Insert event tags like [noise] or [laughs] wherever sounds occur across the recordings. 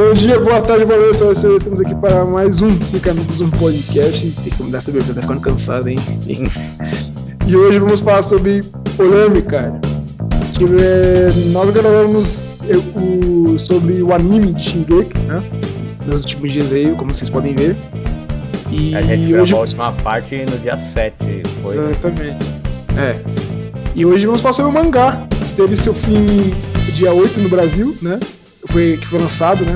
Bom dia, boa tarde, boa noite, senhoras e senhores. Estamos aqui para mais um Amigos, um podcast. Tem que mudar essa abertura, tá ficando cansado, hein? E hoje vamos falar sobre polêmica. Que, é, nós gravamos é, o, sobre o anime de Shingeki, né? Nos últimos dias aí, como vocês podem ver. E a gente gravou a última parte no dia 7. Foi. Exatamente. É. E hoje vamos falar sobre o mangá, que teve seu fim dia 8 no Brasil, né? Foi, que foi lançado, né?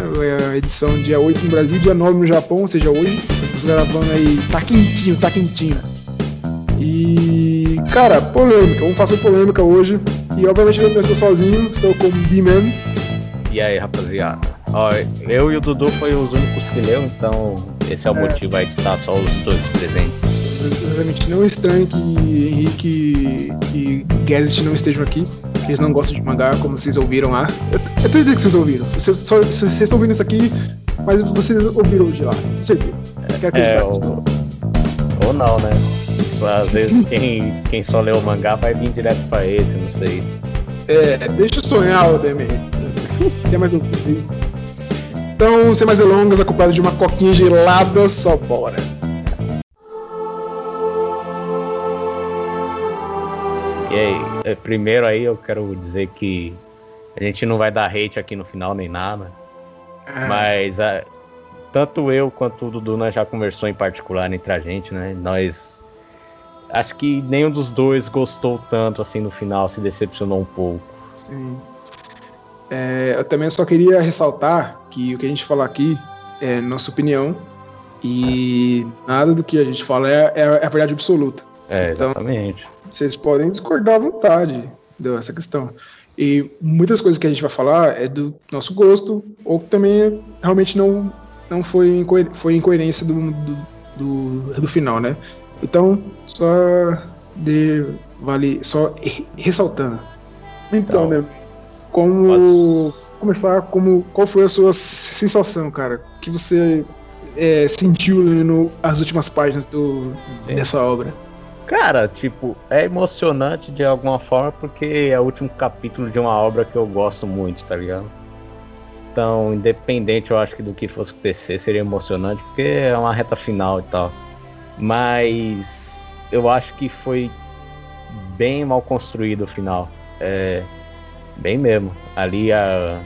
A edição dia 8 no Brasil, dia 9 no Japão, ou seja, hoje. Estamos gravando aí, tá quentinho, tá quentinho. E, cara, polêmica, vamos fazer polêmica hoje. E obviamente eu não estou sozinho, estou com o B-Man. E aí, rapaziada? Ó, eu e o Dudu foi os únicos que leu, então esse é o é. motivo aí de estar só os dois presentes. Obviamente não é estranho que Henrique e Guedes não estejam aqui. Eles não gostam de mangá, como vocês ouviram lá. Eu, eu tô dizendo que vocês ouviram. Vocês, só, vocês estão ouvindo isso aqui, mas vocês ouviram de lá. Certeza. É, ou, ou não, né? Às vezes [laughs] quem, quem só leu o mangá vai vir direto pra esse, não sei. É, deixa eu sonhar, Odemir. Quer mais um Então, sem mais delongas, acompanhado de uma coquinha gelada, só bora. E aí, é, primeiro aí eu quero dizer que a gente não vai dar hate aqui no final nem nada. É. Mas a, tanto eu quanto o Dudu nós já conversou em particular entre a gente, né? Nós acho que nenhum dos dois gostou tanto assim no final, se decepcionou um pouco. Sim. É, eu também só queria ressaltar que o que a gente fala aqui é nossa opinião e nada do que a gente fala é, é, é a verdade absoluta. É, então, exatamente. Então, vocês podem discordar à vontade dessa questão. E muitas coisas que a gente vai falar é do nosso gosto, ou que também realmente não, não foi, incoer foi incoerência do, do, do, do final, né? Então, só de, vale, só ressaltando. Então, então né? Como posso... começar, como qual foi a sua sensação, cara? que você é, sentiu lendo as últimas páginas do, dessa obra? Cara, tipo, é emocionante de alguma forma porque é o último capítulo de uma obra que eu gosto muito, tá ligado? Então, independente, eu acho que do que fosse acontecer, seria emocionante porque é uma reta final e tal. Mas eu acho que foi bem mal construído o final. É, Bem mesmo. Ali, a,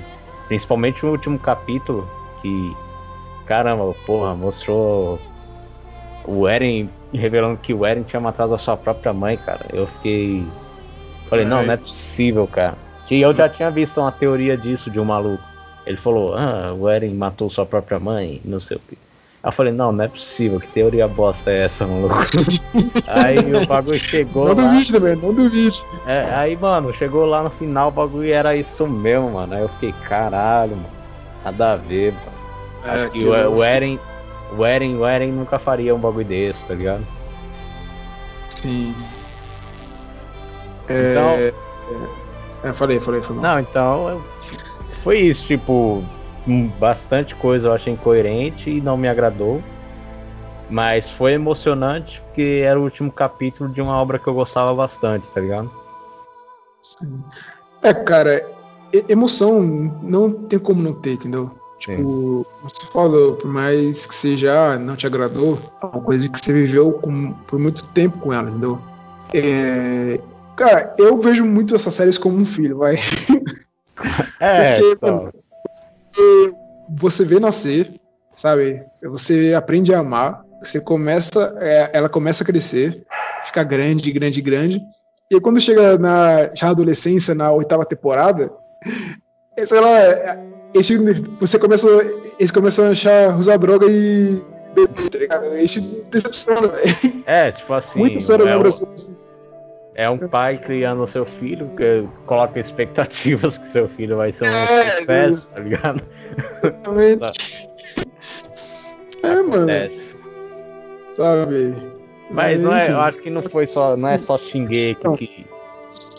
principalmente o último capítulo, que, caramba, porra, mostrou o Eren revelando que o Eren tinha matado a sua própria mãe, cara. Eu fiquei. Falei, não, não é possível, cara. Que eu já tinha visto uma teoria disso de um maluco. Ele falou, ah, o Eren matou sua própria mãe, não sei o que. Aí eu falei, não, não é possível, que teoria bosta é essa, maluco? [laughs] aí o bagulho chegou. Não lá... duvide também, não duvide. É, aí, mano, chegou lá no final, o bagulho era isso mesmo, mano. Aí eu fiquei, caralho, mano. Nada a ver, mano. É, Acho que, que o, o Eren. O Eren, o Eren nunca faria um bagulho desse, tá ligado? Sim. Então. É, é, falei, falei, falei. Não, então. Foi isso, tipo bastante coisa eu achei incoerente e não me agradou. Mas foi emocionante porque era o último capítulo de uma obra que eu gostava bastante, tá ligado? Sim. É, cara, emoção não tem como não ter, entendeu? Tipo, Sim. você falou, por mais que seja, ah, não te agradou, é uma coisa que você viveu com, por muito tempo com ela, entendeu? É, cara, eu vejo muito essas séries como um filho, vai. [laughs] É, Porque, então você vê nascer, sabe? Você aprende a amar, você começa, é, ela começa a crescer, fica grande, grande, grande. E quando chega na já adolescência, na oitava temporada, [laughs] sei lá, esse, você começa, eles começam a achar, usar droga e beber, tá ligado? Esse decepciona, velho. É, tipo assim. Muita série é lembra assim. É um pai criando o seu filho, que coloca expectativas que seu filho vai ser um é, sucesso, tá ligado? Exatamente. é, mano. Sabe? Mas não é, eu acho que não foi só, não é só Shingeki que.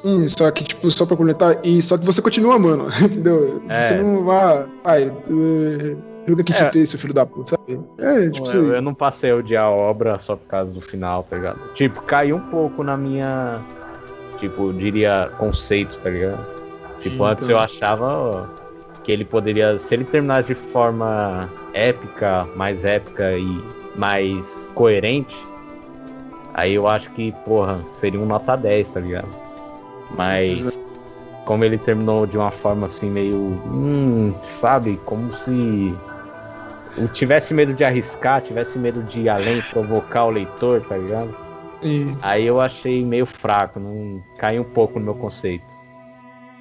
Sim, só que, tipo, só pra comentar, e só que você continua, mano, [laughs] entendeu? É. Você não vai. Pai, tu Joga que é. te seu filho da puta, sabe? É, tipo eu, eu, não passei a odiar a obra só por causa do final, tá ligado? Tipo, caiu um pouco na minha. Tipo, diria, conceito, tá ligado? Tipo, Sim, antes então. eu achava que ele poderia, se ele terminasse de forma épica, mais épica e mais coerente, aí eu acho que, porra, seria um nota 10, tá ligado? Mas como ele terminou de uma forma assim meio, hum, sabe, como se eu tivesse medo de arriscar, tivesse medo de ir além, provocar o leitor, tá ligado? Sim. Aí eu achei meio fraco, não caiu um pouco no meu conceito.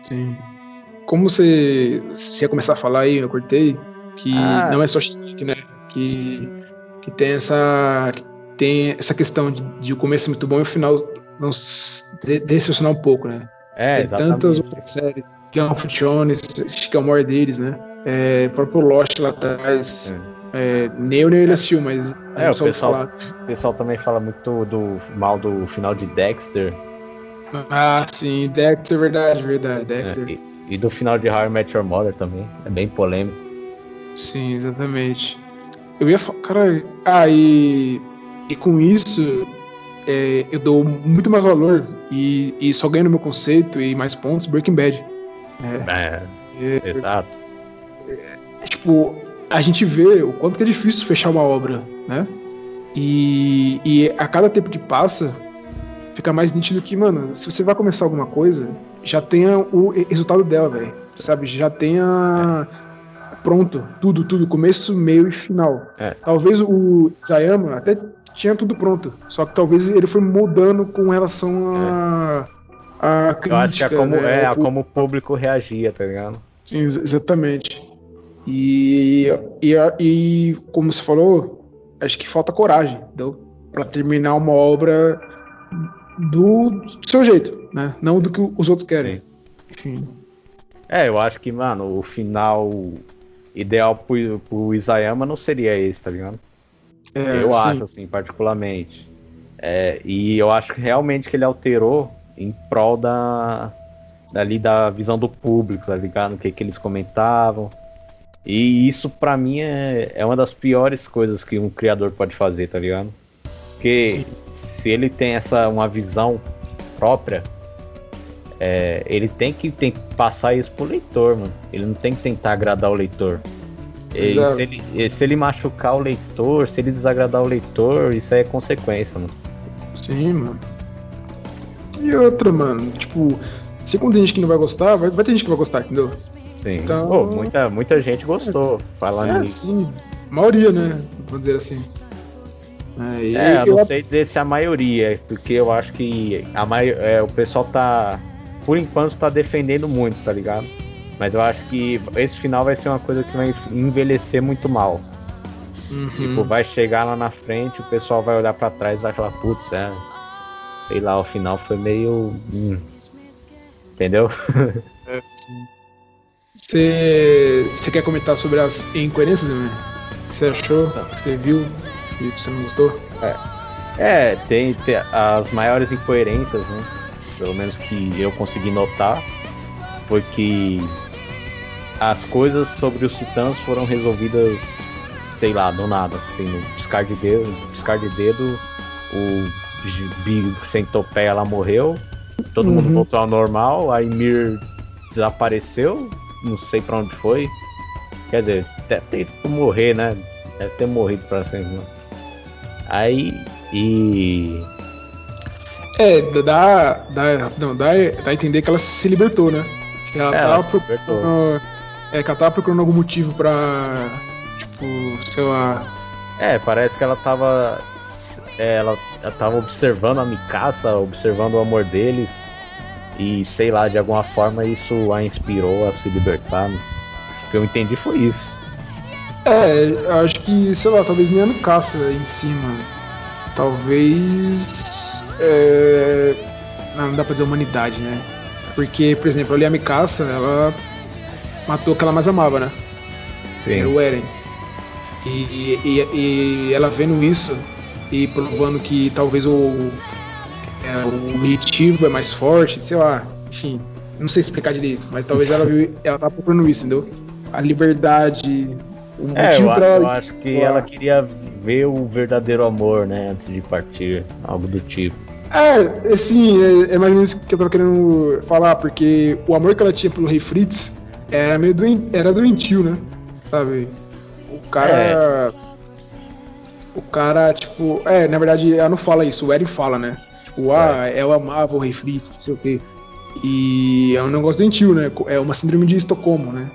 Sim. Como você, você ia começar a falar aí, eu cortei, que Ah. não é só chique, né? Que, que tem essa que tem essa questão de, de o começo muito bom e o final não s- de- decepcionar um pouco, né? É, tem exatamente. tantas outras séries, Game of Thrones, acho que é o maior deles, né? É, o próprio Lost lá atrás. É, nem eu nem ele assistiu, mas É, o pessoal- falar. O pessoal também fala muito do mal do final de Dexter Ah, sim, Dexter, verdade, verdade, né, Dexter. e, e do final de How I Met Your Mother também. É bem polêmico. Sim, exatamente. Eu ia falar, cara, ah, e, e com isso é, eu dou muito mais valor e, e só ganho no meu conceito e mais pontos Breaking Bad. É, É, exato. é, tipo, a gente vê o quanto que é difícil fechar uma obra, né? E, e a cada tempo que passa, fica mais nítido que, mano, se você vai começar alguma coisa, já tenha o resultado dela, velho. Sabe? Já tenha pronto, tudo, tudo, começo, meio e final. É. Talvez o Isayama até tinha tudo pronto, só que talvez ele foi mudando com relação a. A crítica, Eu acho que é como, né, é, a como o público reagia, tá ligado? Sim, ex- exatamente. E, e, e como você falou, acho que falta coragem, entendeu? Pra terminar uma obra do seu jeito, né? Não do que os outros querem. Enfim. É, eu acho que, mano, o final ideal pro, pro Isayama não seria esse, tá ligado? É, eu sim. acho, assim, particularmente. É, e eu acho que realmente que ele alterou em prol da, dali da visão do público, tá ligado? O que, que eles comentavam. E isso, pra mim, é, é uma das piores coisas que um criador pode fazer, tá ligado? Porque se ele tem essa uma visão própria, é, ele tem que, tem que passar isso pro leitor, mano. Ele não tem que tentar agradar o leitor. E se ele, e se ele machucar o leitor, se ele desagradar o leitor, isso aí é consequência, mano. Sim, mano. E outra, mano, tipo, se quando tem gente que não vai gostar, vai, vai ter gente que vai gostar, entendeu? Sim. Então- Pô, muita, muita gente gostou falando É, nisso. sim. Maioria, né? Vamos dizer assim. É, e É, eu eu não sei dizer se a maioria, porque eu acho que a mai... é, o pessoal tá, por enquanto, tá defendendo muito, tá ligado? Mas eu acho que esse final vai ser uma coisa que vai envelhecer muito mal. Uhum. Tipo, vai chegar lá na frente, o pessoal vai olhar pra trás e vai falar, putz, é. Sei lá, o final foi meio. hum. Entendeu? Você, você quer comentar sobre as incoerências, né? O que você achou? O que você viu e você não gostou? É, tem, tem as maiores incoerências, né? Pelo menos que eu consegui notar, foi que as coisas sobre os titãs foram resolvidas, sei lá, do nada, assim, no piscar de dedo, piscar de dedo, o Gibi Centopeia lá morreu, todo mundo Uhum. voltou ao normal, a Ymir desapareceu, não sei pra onde foi. Quer dizer, deve ter ido pra morrer, né? Deve ter morrido pra sempre. né? Aí, e. É, dá, dá, não, dá, dá a entender que ela se libertou, né? Que ela, É, tava ela se libertou. É, que ela tava procurando algum motivo pra. Tipo, sei lá. É, parece que ela tava. é, Ela, ela tava observando a Mikasa, observando o amor deles. E sei lá, de alguma forma isso a inspirou a se libertar. O que eu entendi foi isso. É, acho que, sei lá, talvez nem a Mikasa em cima. Talvez. É, não, não dá pra dizer humanidade, né? Porque, por exemplo, ali a Mikasa, ela matou o que ela mais amava, né? que era o Eren. E, e, e ela vendo isso e provando que talvez o, é, o objetivo é mais forte, sei lá, enfim, não sei explicar direito, mas talvez ela viu, ela tá procurando isso, entendeu? A liberdade, o É, motivo eu, pra eu acho que ela queria ver o verdadeiro amor, né? Antes de partir. Algo do tipo. É, assim, é, é mais ou menos isso que eu tava querendo falar, porque o amor que ela tinha pelo Rei Fritz era meio doen, era doentio, né? Sabe? O cara. É. O cara, tipo. É, na verdade, ela não fala isso, o Eren fala, né? Tipo, ah, é. eu amava o Rei Fritz, não sei o quê. E é um negócio doentio, né? É uma síndrome de Estocolmo, né?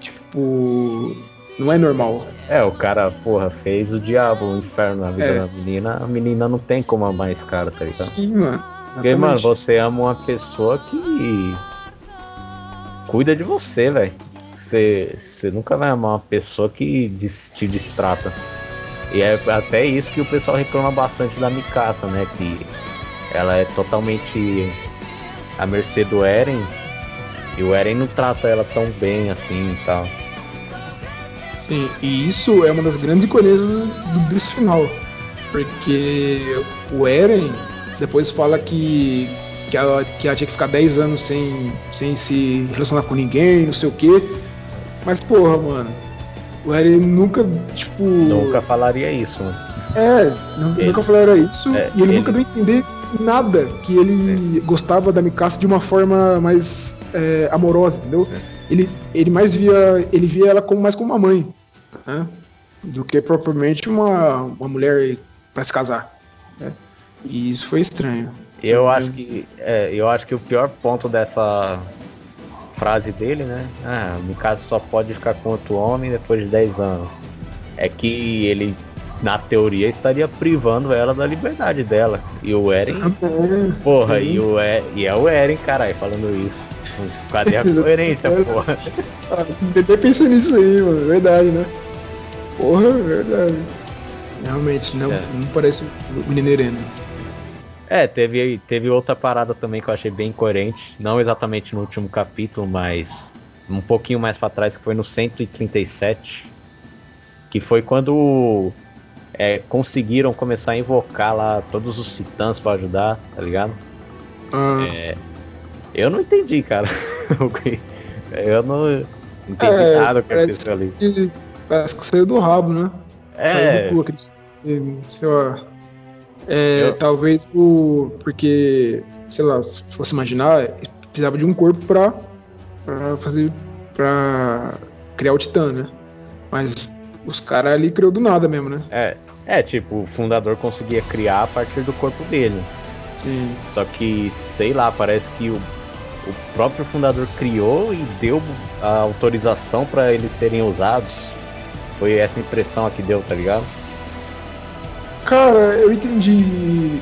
Tipo. Não é normal. É, o cara, porra, fez o diabo, o inferno na vida é. da menina. A menina não tem como amar esse cara, tá ligado? Sim, mano. Porque, mano, você ama uma pessoa que cuida de você, velho. Você, nunca vai amar uma pessoa que te distrata. E é até isso que o pessoal reclama bastante da Mikasa, né? Que ela é totalmente a mercê do Eren. E o Eren não trata ela tão bem assim e tal. Sim, e isso é uma das grandes incoerências desse final. Porque o Eren depois fala que, que, ela, que ela tinha que ficar 10 anos sem, sem se relacionar com ninguém, não sei o quê. Mas, porra, mano, o Eren nunca, tipo. Nunca falaria isso, mano. É, ele, nunca falaria isso. É, e ele, ele, nunca deu a entender nada que ele é. gostava da Mikasa de uma forma mais é, amorosa, entendeu? É. Ele, ele mais via. Ele via ela como mais como uma mãe. Né? Do que propriamente uma, uma mulher para se casar. Né? E isso foi estranho. [laughs] Eu acho que. É, eu acho que o pior ponto dessa frase dele, né? Ah, no caso só pode ficar com outro homem depois de 10 anos. É que ele, na teoria, estaria privando ela da liberdade dela. E o Eren. Ah, porra, e, o e, e é o Eren, caralho, falando isso. Cadê a [laughs] coerência, porra? Ah, nem pensei nisso aí, mano. Verdade, né? Porra, verdade. Realmente, não, é. não parece o Mineireno. É, teve, teve outra parada também que eu achei bem incoerente. Não exatamente no último capítulo, mas um pouquinho mais para trás, que foi no 137. Que foi quando é, conseguiram começar a invocar lá todos os titãs para ajudar, tá ligado? Ah. É, eu não entendi, cara. [laughs] eu não entendi é, nada que aconteceu ali. Que, parece que saiu do rabo, né? É. Saiu do cu, aqueles, sei lá, é, eu... Talvez o. Porque, sei lá, se fosse imaginar, precisava de um corpo pra, pra fazer. pra criar o Titã, né? Mas os caras ali criou do nada mesmo, né? É, é, tipo, o fundador conseguia criar a partir do corpo dele. Sim. Só que, sei lá, parece que o, o próprio fundador criou e deu a autorização para eles serem usados. Foi essa impressão que deu, tá ligado? Cara, eu entendi.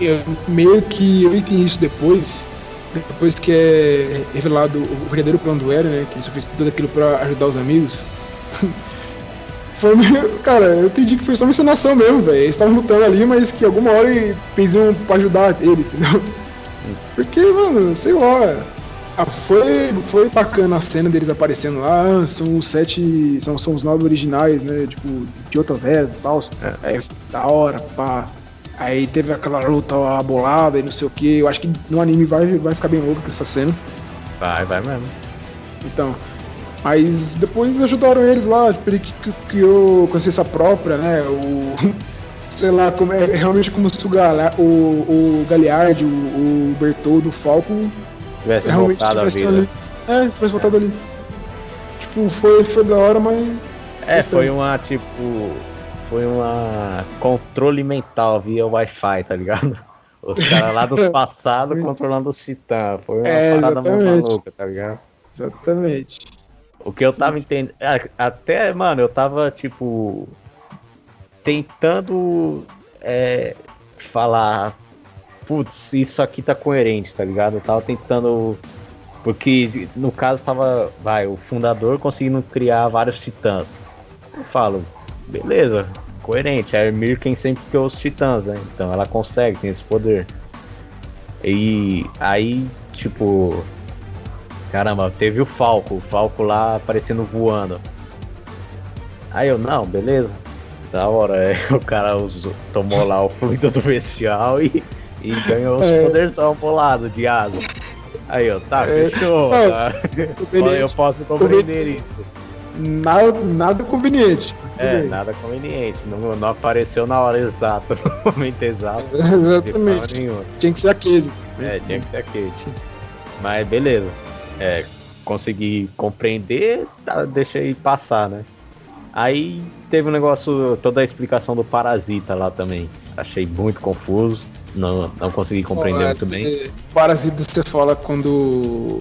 Eu, meio que eu entendi isso depois. Depois que é revelado o verdadeiro plano do Eren, né? Que ele só fez tudo aquilo pra ajudar os amigos. [laughs] foi meio. Cara, eu entendi que foi só uma encenação mesmo, velho. Eles estavam lutando ali, mas que alguma hora eles iam pra ajudar eles, entendeu? Porque, mano, sei lá. Ah, foi, foi bacana a cena deles aparecendo lá, ah, são os sete. São, são os nove originais, né? Tipo, de outras eras e tal. É. é da hora, pá. Aí teve aquela luta abolada e não sei o que. Eu acho que no anime vai, vai ficar bem louco essa cena. Vai, vai mesmo. Então. Mas depois ajudaram eles lá, tipo, ele criou consciência própria, né? O. [laughs] Sei lá, como é, realmente como se o, Gala, o, o Galeard, o, o Bertoldo, o Falco tivesse voltado a vida. Ali. É, tivesse voltado ali. Tipo, foi, foi da hora, mas. É, foi uma, tipo. Foi uma controle mental via Wi-Fi, tá ligado? [laughs] Os caras lá dos [laughs] passados controlando os titãs. Foi uma é, parada muito maluca, tá ligado? Exatamente. O que eu tava entendendo. Até, mano, eu tava, tipo. Tentando é, falar putz, isso aqui tá coerente, tá ligado? Eu tava tentando. Porque no caso tava, vai, o fundador conseguindo criar vários titãs. Eu falo, beleza, coerente. A Emir quem sempre criou os titãs, né? Então ela consegue, tem esse poder. E aí, tipo. Caramba, teve o Falco, o Falco lá aparecendo voando. Aí eu, não, beleza. Da hora, é, [laughs] o cara usou, tomou lá o fluido do bestial e e ganhou os é. poderzão bolado de asa. Aí, ó, tá, é. fechou. Tá. Eu posso compreender isso. Nada, nada conveniente. É, nada conveniente. Não, não apareceu na hora exata, [laughs] no momento exato. Exatamente. Tinha que ser aquele. É, tinha que ser aquele. Mas beleza. É, consegui compreender, tá, deixei passar, né? Aí teve um negócio, toda a explicação do parasita lá também. Achei muito confuso, não, não consegui compreender muito bem. Parasita você fala quando.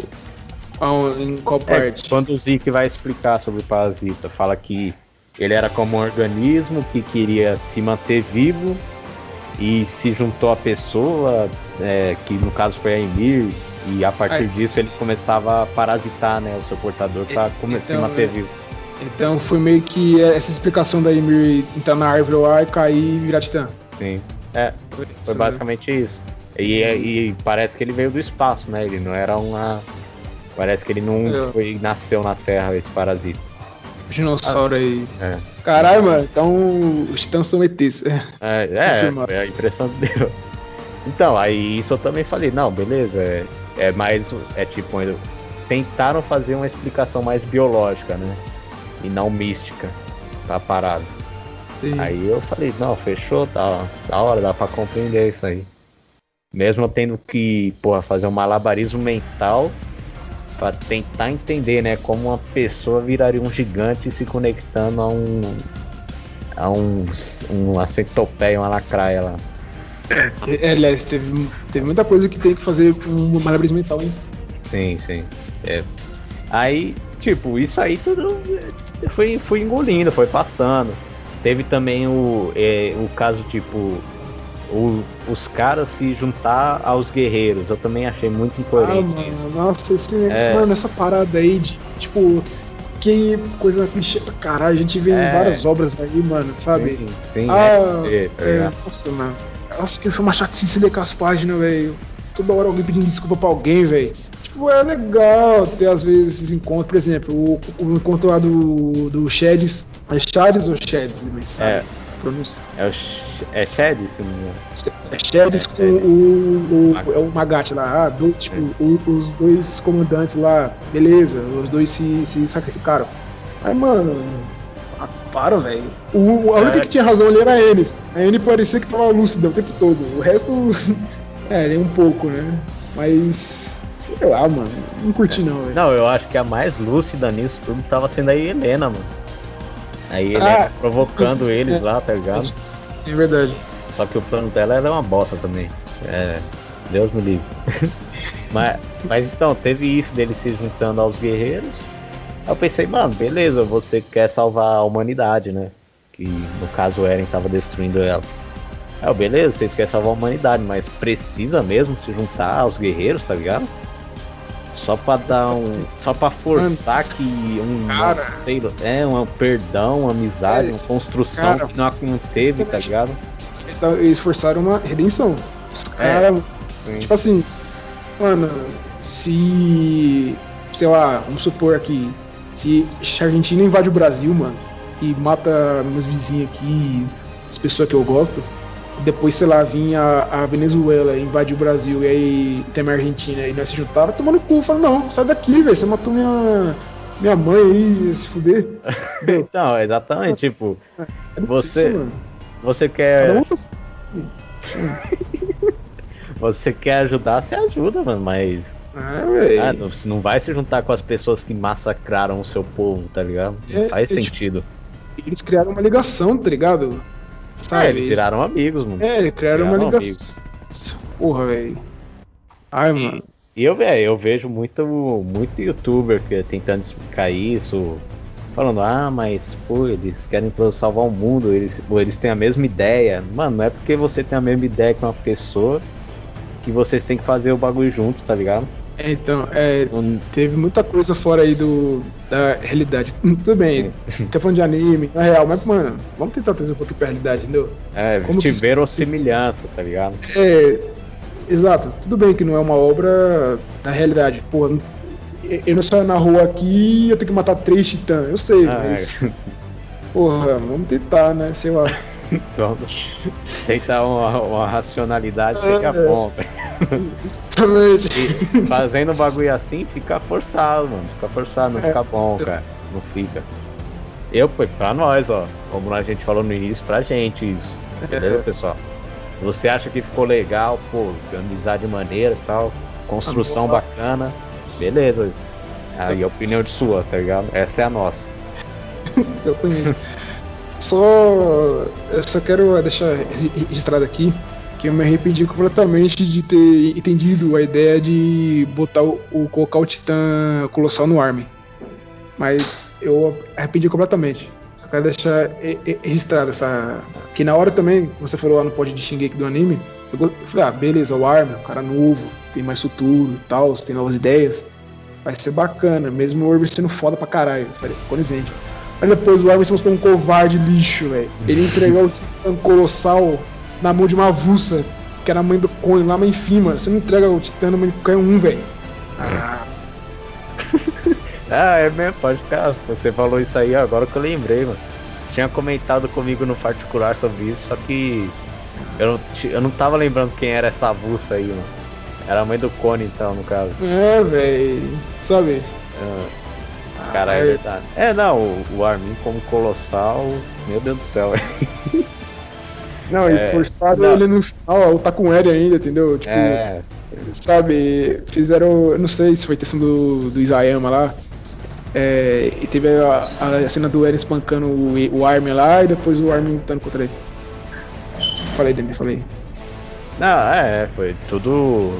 Em qual é, parte? É, quando o Zeke vai explicar sobre o parasita, fala que ele era como um organismo que queria se manter vivo e se juntou à pessoa, é, que no caso foi a Emir, e a partir Aí. disso ele começava a parasitar né, o seu portador para então, se manter vivo. Então foi meio que essa explicação da Emir entrar na árvore lá e cair e virar titã. Sim. É, foi, né? basicamente isso. E, e, parece que ele veio do espaço, né? Ele não era uma. Parece que ele não foi, nasceu na Terra, esse parasita. Dinossauro ah, aí. É. Caralho, mano, então os titãs são ETs. É, é, [laughs] é a impressão que deu. Então, aí isso eu também falei, não, beleza, é, é mais. É tipo, tentaram fazer uma explicação mais biológica, né? E não mística pra parada. Sim. Aí eu falei, não, fechou, tá, da hora, dá pra compreender isso aí. Mesmo tendo que, porra, fazer um malabarismo mental para tentar entender, né, como uma pessoa viraria um gigante se conectando a um a um uma centopeia, uma lacraia lá. É, aliás, teve, teve muita coisa que tem que fazer um malabarismo mental, hein? Sim, sim. É. Aí, tipo, isso aí tudo foi, foi engolindo, foi passando. Teve também o, é, o caso, tipo, o, os caras se juntar aos guerreiros. Eu também achei muito incoerente ah, mano, isso. Nossa, esse, é... mano, essa parada aí de, tipo, que coisa clichê pra caralho. A gente vê é... várias obras aí, mano, sabe? Sim, sim ah, é, tá é, Nossa, mano. Nossa, que foi uma chatice ler com as páginas, velho. Toda hora alguém pedindo desculpa pra alguém, velho. Tipo, é legal ter às vezes esses encontros. Por exemplo, o, o encontro lá do, do Sheds. É Shades ou Sheds? É. Pronúncia. É, o, é engano. É Sheds é, com o, o, o, é o Magatti lá. Ah, do, tipo, é. o, os dois comandantes lá. Beleza, os dois se, se sacrificaram. Aí, mano, ah, para, velho. A única é. que tinha razão ali era a Ennis. A Ennis parecia que tava lúcida o tempo todo. O resto, [laughs] é, nem um pouco, né? Mas, sei lá, mano. Não curti, não, velho. Não, eu acho que a mais lúcida nisso tudo tava sendo a Helena, mano. Aí ele ah, provocando [laughs] eles é, lá, tá ligado? É verdade. Só que o plano dela era uma bosta também. É. Deus me livre. [laughs] mas, mas então, teve isso dele se juntando aos guerreiros. Aí eu pensei, mano, beleza, você quer salvar a humanidade, né? Que no caso o Eren tava destruindo ela. Aí eu, beleza, vocês querem salvar a humanidade, mas precisa mesmo se juntar aos guerreiros, tá ligado? Só pra dar um. Só pra forçar que um. Cara, sei lá, é, um perdão, uma amizade, uma construção cara, que não, não teve, tá ligado? Eles forçaram uma redenção. Os é, tipo assim, mano, se. Sei lá, vamos supor aqui. Se a Argentina invade o Brasil, mano, e mata meus vizinhos aqui, as pessoas que eu gosto, depois, sei lá, vinha a, Venezuela, invadiu o Brasil e aí tem a Argentina e nós se juntava, tomando cu. Falei, não, sai daqui, velho. Você matou minha, minha mãe aí, se fuder. [laughs] então, exatamente, tipo, é, é você, isso, você quer. Um... [laughs] você quer ajudar, você ajuda, mano, mas. É, ah, não, não vai se juntar com as pessoas que massacraram o seu povo, tá ligado? Não é, faz é, tipo, sentido. Tipo, eles criaram uma ligação, tá ligado? Sabe? É, eles viraram amigos, mano. É, criaram, uma ligação. Porra, velho. Ai, mano. E eu, velho, eu vejo muito, muito youtuber que, tentando explicar isso, falando, ah, mas pô, eles querem salvar o mundo, eles, pô, eles têm a mesma ideia. Mano, não é porque você tem a mesma ideia que uma pessoa que vocês têm que fazer o bagulho junto, tá ligado? É, então, é, teve muita coisa fora aí do, da realidade. Tudo bem, [laughs] tá falando de anime, na real, mas, mano, vamos tentar trazer um pouquinho pra realidade, entendeu? É, Como tiveram que... semelhança, tá ligado? É, exato. Tudo bem que não é uma obra da realidade. Pô, eu não saio na rua aqui e eu tenho que matar três titãs, eu sei, ah, mas. É. [laughs] Porra, vamos tentar, né? Sei lá. [laughs] Vamos tentar uma, uma racionalidade é, fica bom, Exatamente. E fazendo um bagulho assim fica forçado, mano. Fica forçado, não é. fica bom, cara. Não fica. Eu, foi pra nós, ó. Como a gente falou no início, pra gente isso. Beleza, [laughs] pessoal? Você acha que ficou legal, pô, amizade maneira e tal, construção bacana, beleza. Aí a opinião de sua, tá ligado? Essa é a nossa. Exatamente. Só. Eu só quero deixar registrado aqui que eu me arrependi completamente de ter entendido a ideia de botar o, o colocar o Titã Colossal no Armin. Mas eu arrependi completamente. Só quero deixar registrado essa. Que na hora também, você falou lá no pod de Shingeki do anime, eu falei, ah, beleza, o Armin, um cara novo, tem mais futuro e tal, tem novas ideias. Vai ser bacana, mesmo o Irving sendo foda pra caralho. Eu falei, condizente. Mas depois o se mostrou um covarde lixo, velho. Ele entregou o Titã Colossal na mão de uma avulsa, que era a mãe do Cone, lá em cima. Você não entrega o Titã na mãe de qualquer um, velho. Ah. [laughs] ah, é mesmo, pode ficar. Você falou isso aí agora que eu lembrei, mano. Você tinha comentado comigo no particular sobre isso, só que eu não, eu não tava lembrando quem era essa avulsa aí, mano. Era a mãe do Cone, então, no caso. É, velho. Sabe? É. Cara, é verdade. É, não, o, o Armin como colossal, meu Deus do céu, velho. [laughs] Não, é, e forçado não. ele no final a lutar com o Eren ainda, entendeu? Tipo, é. sabe, fizeram. Não sei se foi questão do, do Isayama lá. É, e teve a, a, cena do Eren espancando o, o Armin lá e depois o Armin lutando contra ele. Falei, Demi, falei. Não, é, foi tudo.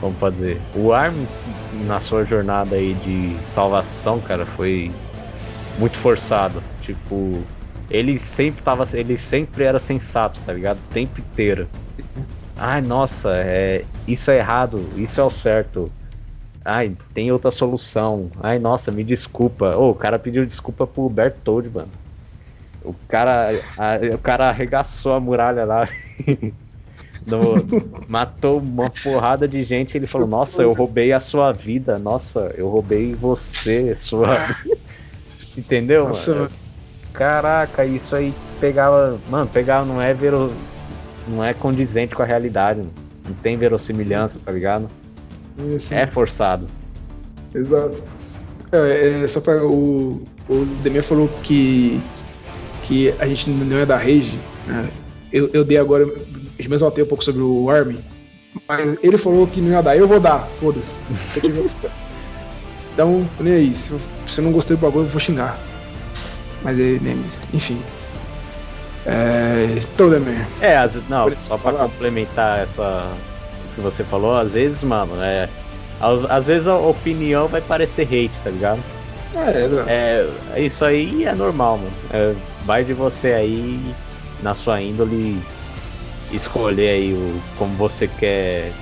Como pode dizer? O Armin, na sua jornada aí de salvação, cara, foi muito forçado. Tipo, ele sempre tava. Ele sempre era sensato, tá ligado? O tempo inteiro. Ai, nossa, é, isso é errado, isso é o certo. Ai, tem outra solução. Ai, nossa, me desculpa. Oh, o cara pediu desculpa pro Bertold, mano. O cara, a, o cara arregaçou a muralha lá. [laughs] no, matou uma porrada de gente. Ele falou: Nossa, eu roubei a sua vida. Nossa, eu roubei você, sua. [laughs] Entendeu? Nossa, mano? Caraca, isso aí pegava. Mano, pegava, não é vero, não é condizente com a realidade. Não tem verossimilhança, tá ligado? Isso. É forçado. Exato. É, é só para o, o Demir falou que que a gente não é da Rage, né? Eu, eu dei agora, eu me exaltei um pouco sobre o Armin, mas ele falou que não ia dar, eu vou dar, foda-se. [laughs] então, nem aí, se você não gostei do bagulho, eu vou xingar. Mas ele, enfim. É, então, Demir. É, as, não, só pra complementar essa que você falou, às vezes, mano, é. Às vezes a opinião vai parecer hate, tá ligado? É, é, isso aí é normal, mano. É, vai de você aí, na sua índole, escolher aí o, como você quer,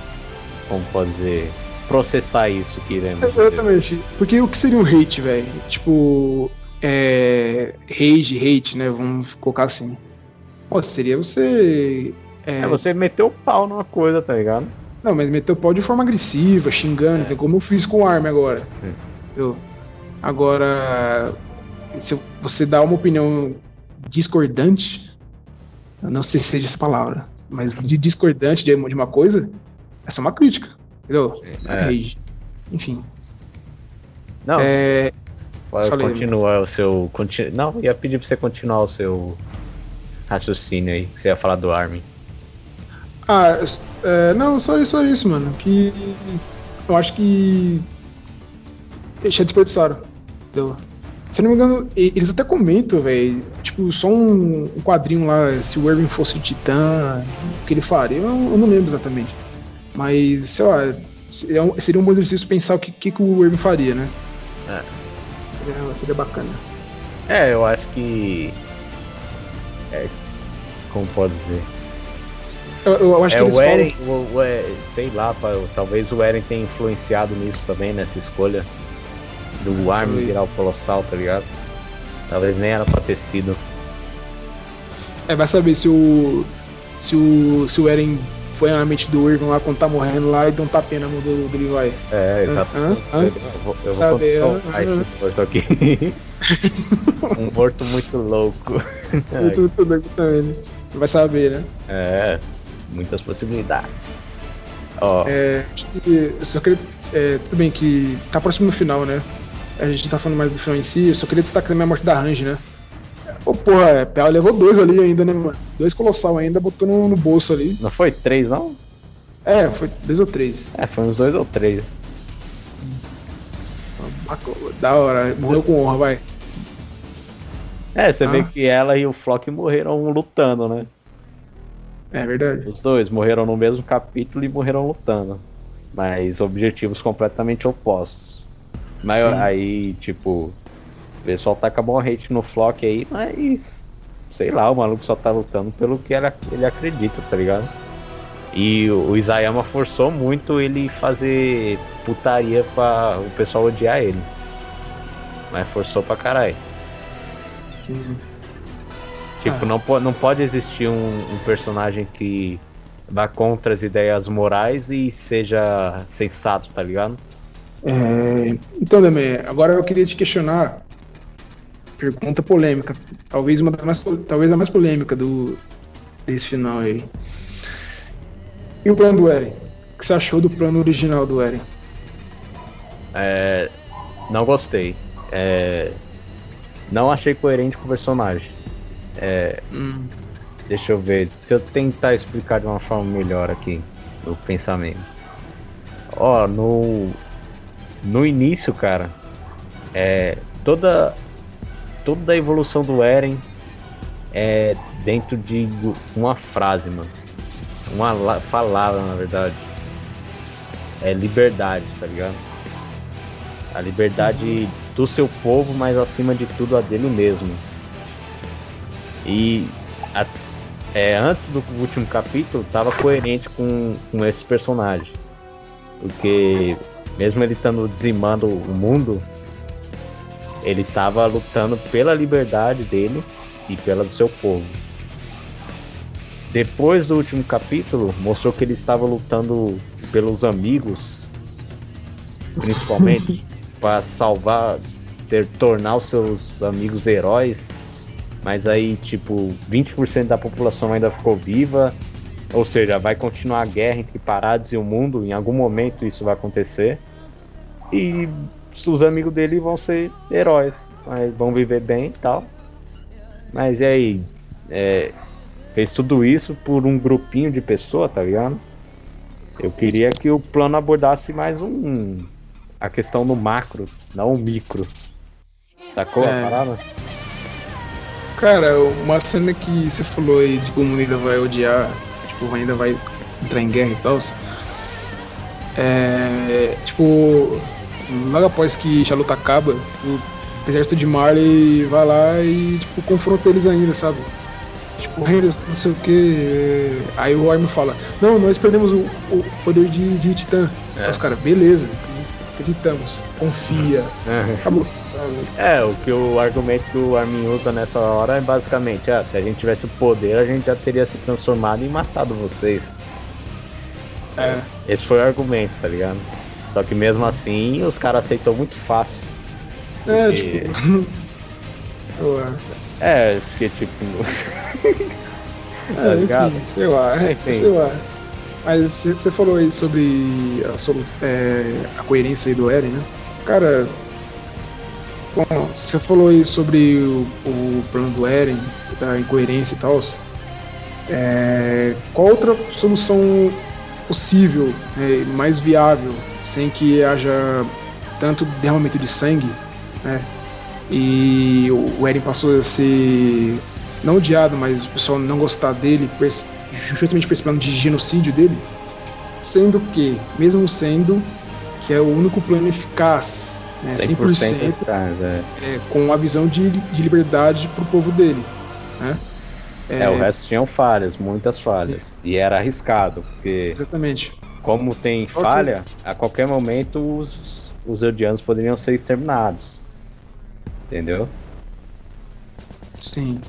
como pode dizer, processar isso que iremos. Exatamente. Dizer. Porque o que seria um hate, velho? Tipo, é, rage, hate, né? Vamos colocar assim. Pô, seria você. É... é você meter o pau numa coisa, tá ligado? Não, mas meter o pau de forma agressiva, xingando, é. como eu fiz com o Arm agora. É. Entendeu? Agora, se você dá uma opinião discordante, não sei se seja essa palavra, mas de discordante de uma coisa, é uma crítica, entendeu? É. Enfim. Não. É, Pode continuar o seu. Continu... Não, ia pedir pra você continuar o seu raciocínio aí, que você ia falar do Armin. Ah, é, não, só isso, só isso, mano. Que eu acho que. Deixa desperdiçaram. Entendeu? Se não me engano, eles até comentam, velho. Tipo, só um, um, quadrinho lá, se o Irving fosse o Titã, o que ele faria. Eu, eu não lembro exatamente. Mas, sei lá, seria um, seria um bom exercício pensar o que, que, que o Irving faria, né? É. Seria, seria bacana. É, eu acho que. É, como pode dizer? Eu, eu acho é, que eles o Eren, falam... o, o, sei lá, talvez o Eren tenha influenciado nisso também, nessa escolha do Armin virar o Colossal, tá ligado? Talvez nem era pra ter sido. É, vai saber se o. Se o. Se o Eren foi na mente do Irving lá quando tá morrendo lá e dá um tapinha na mão do, do Levi. É. Ah, ah, eu vou, eu vou contar ah, esse morto aqui. [laughs] um morto muito louco. Muito, muito louco também? Vai saber, né? É, muitas possibilidades. Ó. É, só queria. É, tudo bem que tá próximo do final, né? A gente tá falando mais do filme em si, eu só queria destacar também a morte da Range, né? Pô, porra, é, ela levou dois ali ainda, né, mano? Dois colossal ainda, botou no, no bolso ali. Não foi três, não? É, foi dois ou três. É, foi uns dois ou três. Da hora, morreu com honra, vai. É, você ah. vê que ela e o Flock morreram lutando, né? É verdade. Os dois morreram no mesmo capítulo e morreram lutando. Mas objetivos completamente opostos. Mas Sim. aí, tipo, o pessoal taca bom hate no Flock aí, mas. Sei lá, o maluco só tá lutando pelo que ele, acredita, tá ligado? E o Isayama forçou muito ele fazer putaria pra o pessoal odiar ele. Mas forçou pra caralho. Tipo, ah. não, não pode existir um, um, personagem que vá contra as ideias morais e seja sensato, tá ligado? É... Então, Deme, agora eu queria te questionar. Pergunta polêmica. Talvez uma das mais, talvez a mais polêmica do, desse final aí. E o plano do Eren? O que você achou do plano original do Eren? É, não gostei. É, não achei coerente com o personagem. É, hum. Deixa eu ver. Deixa eu tentar explicar de uma forma melhor aqui o pensamento. Ó, no. No início, cara, é, toda, toda a evolução do Eren é dentro de uma frase, mano. Uma palavra, na verdade. É liberdade, tá ligado? A liberdade do seu povo, mas acima de tudo a dele mesmo. E a, é, antes do último capítulo, estava coerente com, com esse personagem. Porque, mesmo ele estando dizimando o mundo, ele estava lutando pela liberdade dele e pela do seu povo. Depois do último capítulo, mostrou que ele estava lutando pelos amigos, principalmente. [laughs] para salvar, ter, tornar os seus amigos heróis, mas aí, tipo, 20% da população ainda ficou viva, ou seja, vai continuar a guerra entre parados e o mundo, em algum momento isso vai acontecer, e os amigos dele vão ser heróis, mas vão viver bem e tal. Mas e aí? É, fez tudo isso por um grupinho de pessoas, tá ligado? Eu queria que o plano abordasse mais um, a questão no macro, não o micro. Sacou é. a parada? Cara, uma cena que você falou aí de como ainda vai odiar, tipo, ainda vai entrar em guerra e tal. É. Tipo, logo após que a luta acaba, o exército de Marley vai lá e, tipo, confronta eles ainda, sabe? Tipo, não sei o que. Aí o Armin fala: Não, nós perdemos o, o poder de, de Titã. É. Os caras, beleza acreditamos, confia. É. Acabou. É, o que o argumento que o Armin usa nessa hora é basicamente, ah, se a gente tivesse o poder, a gente já teria se transformado e matado vocês. É. Esse foi o argumento, tá ligado? Só que mesmo assim, os caras aceitou muito fácil. É, porque... tipo. [laughs] é, porque tipo. [laughs] tá ligado? Enfim, sei lá, enfim. sei lá. Mas você falou aí sobre a, é, a coerência do Eren, né? Cara, bom, você falou aí sobre o, o plano do Eren, da incoerência e tal. É, qual outra solução possível, é, mais viável, sem que haja tanto derramamento de sangue, né? E o Eren passou a ser não odiado, mas o pessoal não gostar dele, justamente por esse plano de genocídio dele, sendo que, mesmo sendo que é o único plano eficaz, né, 100%, 100% eficaz, é. É, com a visão de, de liberdade para o povo dele. Né? É, é, o resto tinham falhas, muitas falhas. E era arriscado, porque. Exatamente. Como tem falha, a qualquer momento os, os Eldianos poderiam ser exterminados. Entendeu? Sim.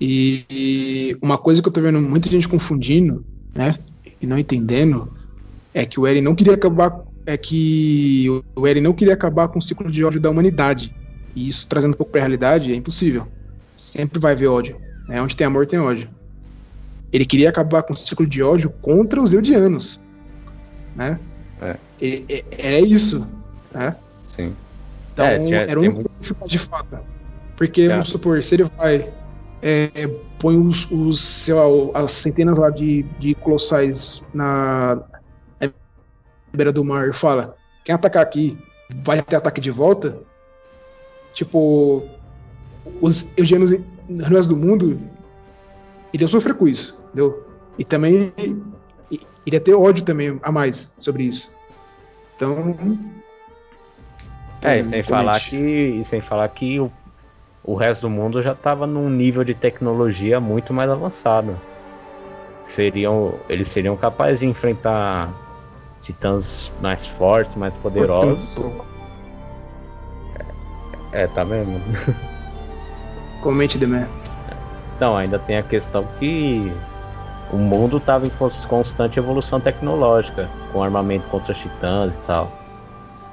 E uma coisa que eu tô vendo muita gente confundindo, né? E não entendendo, é que o Eren não queria acabar. É que o Eren não queria acabar com o ciclo de ódio da humanidade. E isso trazendo um pouco pra realidade é impossível. Sempre vai haver ódio. Né? Onde tem amor, tem ódio. Ele queria acabar com o ciclo de ódio contra os Eldianos. Né? É. E, e, é isso. Né? Sim. Então, é, tinha, era um muito... de fato. Porque, vamos supor, se ele vai é, põe os, os, sei lá, as centenas lá de, de colossais na, beira do mar e fala: quem atacar aqui vai ter ataque de volta, tipo, os eugenos no resto do mundo iriam sofrer com isso, entendeu? E também iria ter ódio também a mais sobre isso. Então. É, e sem falar que. E sem falar que o, o resto do mundo já estava num nível de tecnologia muito mais avançado. Seriam. Eles seriam capazes de enfrentar titãs mais fortes, mais poderosos. É, tá vendo? [laughs] Comente The. Então, ainda tem a questão que o mundo estava em constante evolução tecnológica, com armamento contra titãs e tal.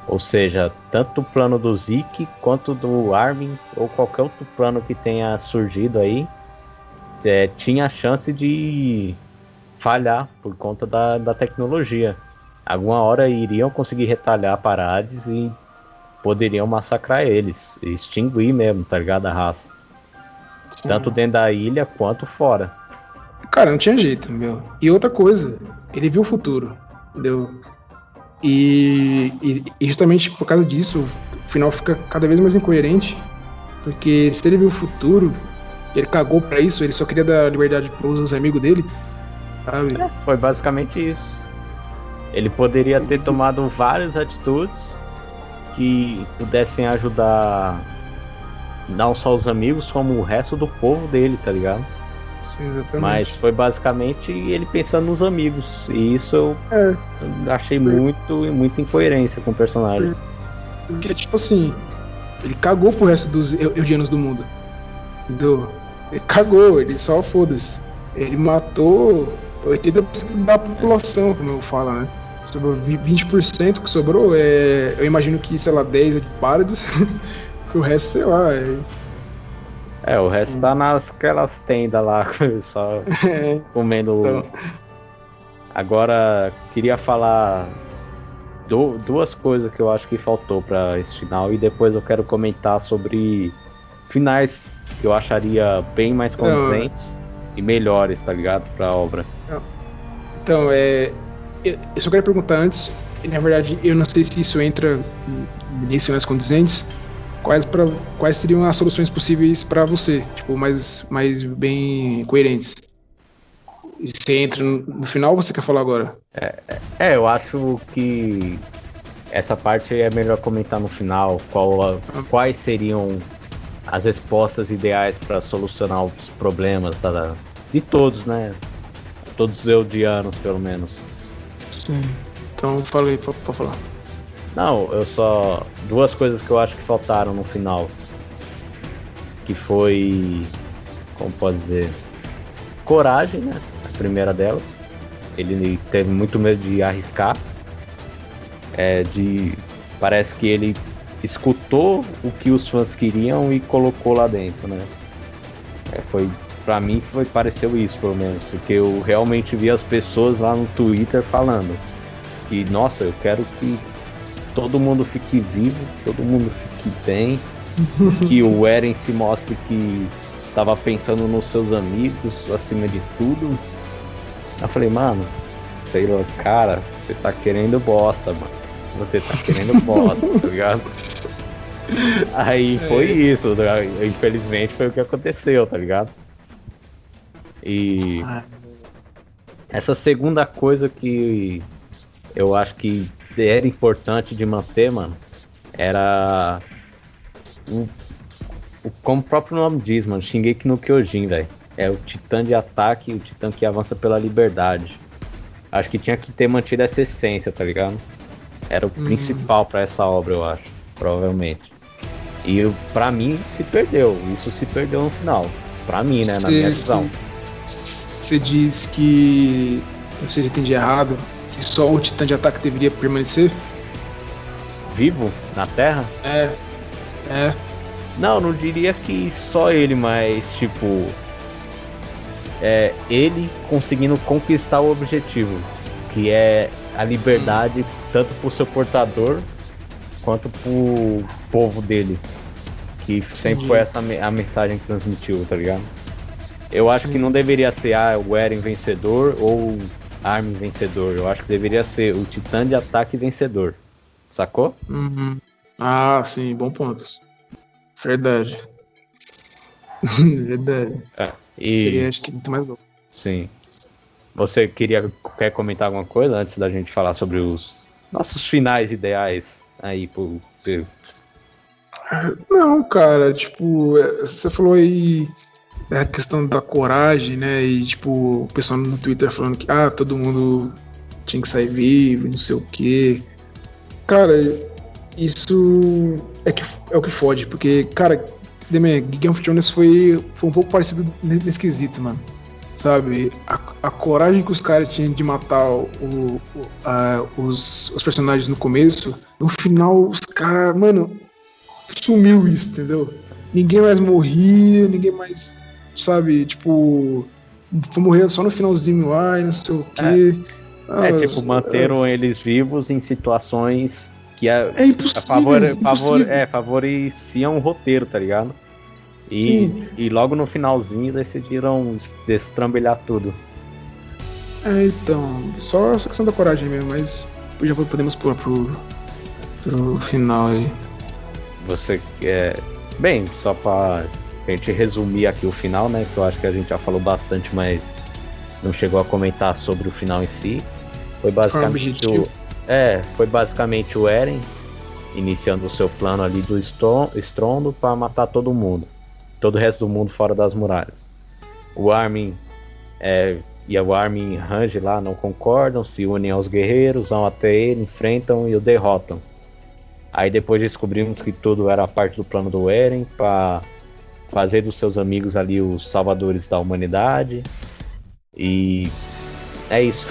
Ou seja, tanto o plano do Zeke quanto do Armin ou qualquer outro plano que tenha surgido aí é, tinha a chance de falhar por conta da, da tecnologia. Alguma hora iriam conseguir retalhar Parades e poderiam massacrar eles, extinguir mesmo, tá ligado? A raça. Sim. Tanto dentro da ilha quanto fora. Cara, não tinha jeito, meu. E outra coisa, ele viu o futuro, entendeu? E, e, e, justamente por causa disso, o final fica cada vez mais incoerente, porque se ele viu o futuro, ele cagou para isso, ele só queria dar liberdade pros amigos dele, sabe? É, foi basicamente isso. Ele poderia ter tomado várias atitudes que pudessem ajudar não só os amigos, como o resto do povo dele, tá ligado? Sim, Mas foi basicamente ele pensando nos amigos. E isso eu é. achei muito, muita incoerência com o personagem. Porque, tipo assim, ele cagou pro resto dos Eudianos do mundo. Entendeu? Ele cagou, ele só foda-se. Ele matou 80% da população, como eu falo, né? Sobrou 20% que sobrou, é, eu imagino que, sei lá, 10 é de Paradis, [laughs] o resto, sei lá, é é, o resto Sim. tá nasquelas tendas lá, [laughs] só é. comendo. Então... Agora, queria falar do, duas coisas que eu acho que faltou para esse final e depois eu quero comentar sobre finais que eu acharia bem mais condizentes e melhores, tá ligado? Pra obra. Então, é. Eu só quero perguntar antes, na verdade, eu não sei se isso entra nisso mais condizentes, quais, pra, quais seriam as soluções possíveis para você, tipo, mais, mais bem coerentes. E você entra no final ou você quer falar agora? É, é, eu acho que essa parte é melhor comentar no final. Qual, quais seriam as respostas ideais para solucionar os problemas da, de todos, né? Todos os eudianos, pelo menos. Sim. Então falei, pode falar. Não, eu só. Duas coisas que eu acho que faltaram no final. Que foi. Como pode dizer? Coragem, né? A primeira delas. Ele teve muito medo de arriscar. É, de. Parece que ele escutou o que os fãs queriam e colocou lá dentro, né? É, foi para mim foi pareceu isso pelo menos, porque eu realmente vi as pessoas lá no Twitter falando que nossa, eu quero que todo mundo fique vivo, todo mundo fique bem, que o Eren se mostre que tava pensando nos seus amigos acima de tudo. Eu falei, mano, sei lá, cara, você tá querendo bosta, mano. Você tá querendo bosta, tá ligado? Aí foi é. isso, tá infelizmente foi o que aconteceu, tá ligado? E ah. essa segunda coisa que eu acho que era importante de manter, mano, era o, o, como o próprio nome diz, mano, Shingeki no Kyojin, velho. É o titã de ataque, o titã que avança pela liberdade. Acho que tinha que ter mantido essa essência, tá ligado? Era o hum. principal para essa obra, eu acho, provavelmente. E para mim se perdeu, isso se perdeu no final. Para mim, né, na cê, minha visão. Você diz que, não sei se entendi errado, que só o titã de ataque deveria permanecer? Vivo? Na Terra? É. É. Não, não diria que só ele, mas tipo. É, ele conseguindo conquistar o objetivo, que é a liberdade hum. tanto pro seu portador quanto pro povo dele. Que sempre foi essa a mensagem que transmitiu, tá ligado? Eu acho Sim. que não deveria ser ah, o Eren vencedor ou Armin vencedor. Eu acho que deveria ser o Titã de ataque vencedor. Sacou? Uhum. Ah, sim, bom ponto. Verdade. [laughs] Verdade. É, e... Seria, acho que, muito mais louco. Sim. Você queria quer comentar alguma coisa antes da gente falar sobre os nossos finais ideais aí pro Não, cara, tipo, é, você falou aí a questão da coragem, né? E tipo, o pessoal no Twitter falando que ah, todo mundo tinha que sair vivo, não sei o quê. Cara, isso é, que, é o que fode, porque, cara, Game of Thrones foi, foi um pouco parecido nesse quesito, mano. Sabe? A, a coragem que os caras tinham de matar o, o a, os, os personagens no começo, no final, os caras, mano, sumiu isso, entendeu? Ninguém mais morria, ninguém mais, sabe, tipo, foi morrer só no finalzinho lá e não sei o quê. É, ah, é tipo, manteram é... eles vivos em situações que é, é impossível, favor, é favor, é, favoreciam o roteiro, tá ligado? E, e logo no finalzinho decidiram destrambelhar tudo. É, então, só essa questão da coragem mesmo, mas já podemos pôr pro, pro final aí. Você quer. Bem, só pra gente resumir aqui o final, né? Que eu acho que a gente já falou bastante, mas não chegou a comentar sobre o final em si. Foi basicamente o. É, foi basicamente o Eren iniciando o seu plano ali do estrondo para matar todo mundo todo o resto do mundo fora das muralhas. O Armin é, e o Armin e Range lá não concordam, se unem aos guerreiros, vão até ele, enfrentam e o derrotam. Aí depois descobrimos que tudo era parte do plano do Eren para fazer dos seus amigos ali os salvadores da humanidade. E é isso.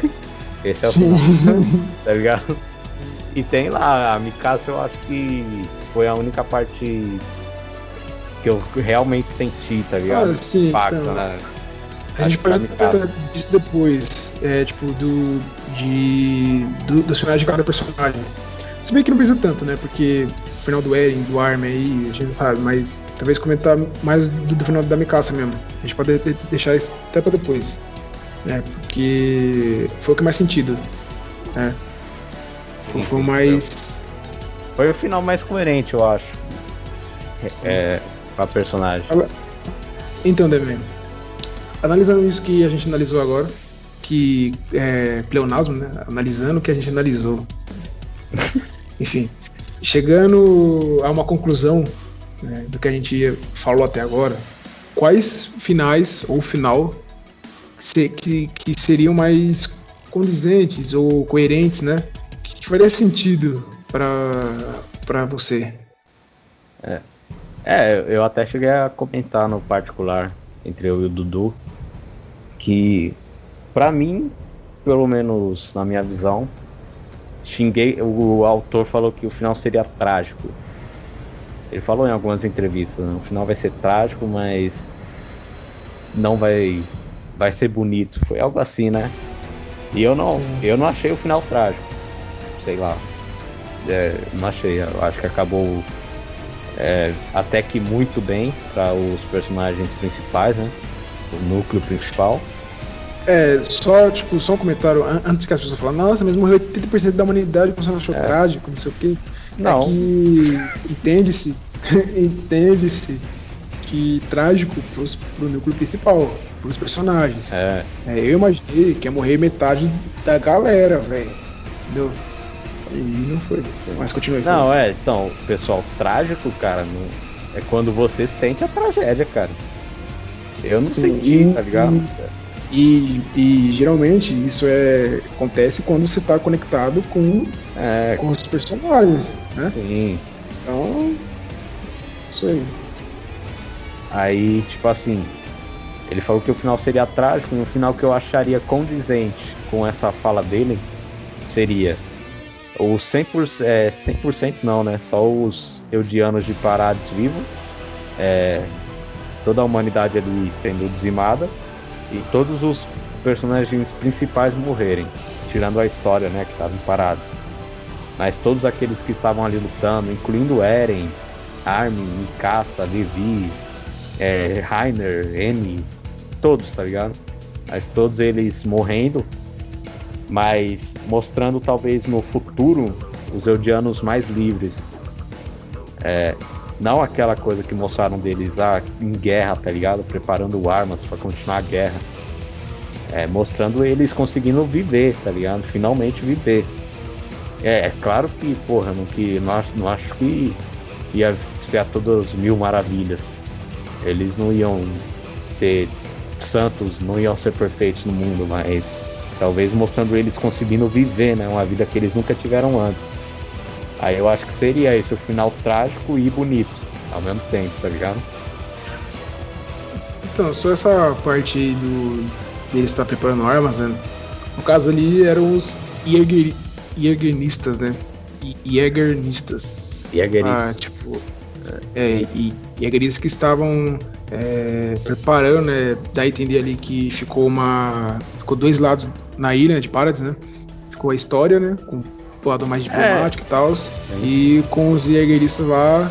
[laughs] Esse é o final. tá ligado? E tem lá, a Mikasa eu acho que foi a única parte que eu realmente senti, tá ligado? Ah, sim, Impacto, então, né? A gente pode tratar disso depois, é, tipo, do, de, do, dos finais de cada personagem. Se bem que não precisa tanto, né? Porque final do Eren, do Armin aí, a gente sabe, mas talvez comentar mais do, do final da Mikasa mesmo. A gente pode de, deixar isso até pra depois. Né? Porque foi o que mais sentido. Né? Sim, foi sim, mais. Foi o final mais coerente, eu acho. É, a personagem. Então, Devin, analisando isso que a gente analisou agora, que é pleonasmo, né? Analisando o que a gente analisou. [laughs] Enfim, chegando a uma conclusão né, do que a gente falou até agora, quais finais ou final que, que, que seriam mais condizentes ou coerentes, né? Que faria sentido para você? É, é, eu até cheguei a comentar no particular entre eu e o Dudu que, para mim, pelo menos na minha visão, xinguei. O autor falou que o final seria trágico. Ele falou em algumas entrevistas, né? o final vai ser trágico, mas não vai vai ser bonito. Foi algo assim, né? E eu não, eu não achei o final trágico. Sei lá. É, não achei. Eu acho que acabou é, até que muito bem para os personagens principais, né? O núcleo principal. É, só, tipo, só um comentário antes que as pessoas falem, nossa, mas morreu 80% da humanidade, não achou é. trágico, não sei o quê. É não. É que entende-se, [laughs] entende-se que trágico pros, pro núcleo principal, pros personagens. É. é eu imaginei que ia morrer metade da galera, velho. Entendeu? E não foi. Mas continua aqui. Não, é, então, pessoal, trágico, cara, não... é quando você sente a tragédia, cara. Eu não Sim, senti, e, tá ligado? E, e, geralmente isso é acontece quando você tá conectado com, é, com os personagens, né? Sim. Então, isso aí. Aí, tipo assim, ele falou que o final seria trágico, e o final que eu acharia condizente com essa fala dele seria o 100%, é, 100% não, né? Só os Eudianos de Parades vivos. É, toda a humanidade ali sendo dizimada. E todos os personagens principais morrerem. Tirando a história, né? Que estavam parados. Mas todos aqueles que estavam ali lutando, incluindo Eren, Armin, Mikasa, Levi, é, Rainer, Emi, todos, tá ligado? Mas todos eles morrendo mas mostrando talvez no futuro os Eldianos mais livres. É, não aquela coisa que mostraram deles ah, em guerra, tá ligado? Preparando armas para continuar a guerra. É, mostrando eles conseguindo viver, tá ligado? Finalmente viver. É, é claro que, porra, não, que, não, acho, não acho que ia ser a todas mil maravilhas. Eles não iam ser santos, não iam ser perfeitos no mundo, mas talvez mostrando eles conseguindo viver, né? Uma vida que eles nunca tiveram antes. Aí eu acho que seria esse o final trágico e bonito ao mesmo tempo, tá ligado? Então, só essa parte aí do dele estar preparando armas, né? No caso ali eram os Jäger, Jägernistas, né? Jägernistas. Jägeristas. Ah, tipo, é, e Jägeristas que estavam é, preparando, né? Daí entender ali que ficou uma. Ficou dois lados na ilha de Paradis, né? Ficou a história, né? Com o lado mais diplomático é. e tal. E com os Jägeristas lá,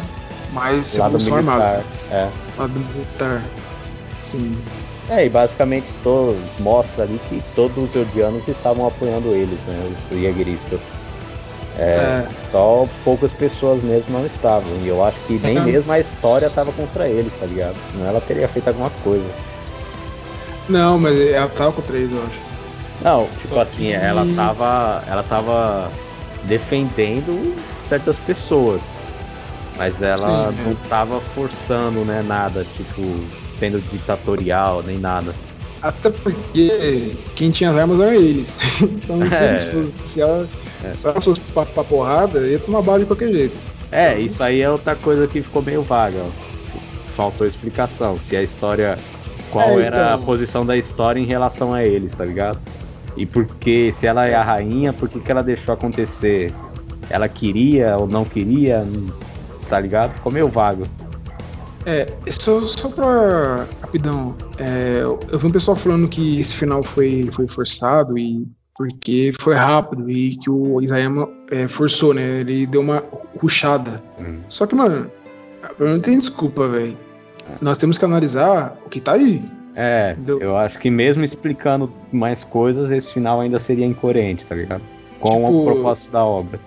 mais lado militar. É. Lado militar. Sim. É, e basicamente to, mostra ali que todos os Eldianos estavam apoiando eles, né? Os Jägeristas. É, é. Só poucas pessoas mesmo não estavam. E eu acho que nem mesmo a história estava contra eles, tá ligado? Senão ela teria feito alguma coisa. Não, mas ela tava contra eles, eu acho. Não, tipo Só assim, que... ela tava. Ela tava defendendo certas pessoas. Mas ela Sim, não é. tava forçando, né, nada, tipo, sendo ditatorial, nem nada. Até porque quem tinha as armas eram eles. [laughs] então é. se, fosse, se, ela, é. se ela fosse pra, pra porrada, ia tomar bala de qualquer jeito. É, isso aí é outra coisa que ficou meio vaga. Faltou explicação. Se a história. Qual é, era a então. posição da história em relação a eles, tá ligado? E porque, se ela é a rainha, por que, que ela deixou acontecer? Ela queria ou não queria? Tá ligado? Ficou meio vago. É, só, só pra. Rapidão. É, eu vi um pessoal falando que esse final foi, foi forçado e porque foi rápido e que o Isayama é, forçou, né? Ele deu uma ruchada. Hum. Só que, mano, não tem desculpa, velho. Nós temos que analisar o que tá aí. É, Entendeu? eu acho que mesmo explicando mais coisas, esse final ainda seria incoerente, tá ligado? Com tipo, o propósito da obra.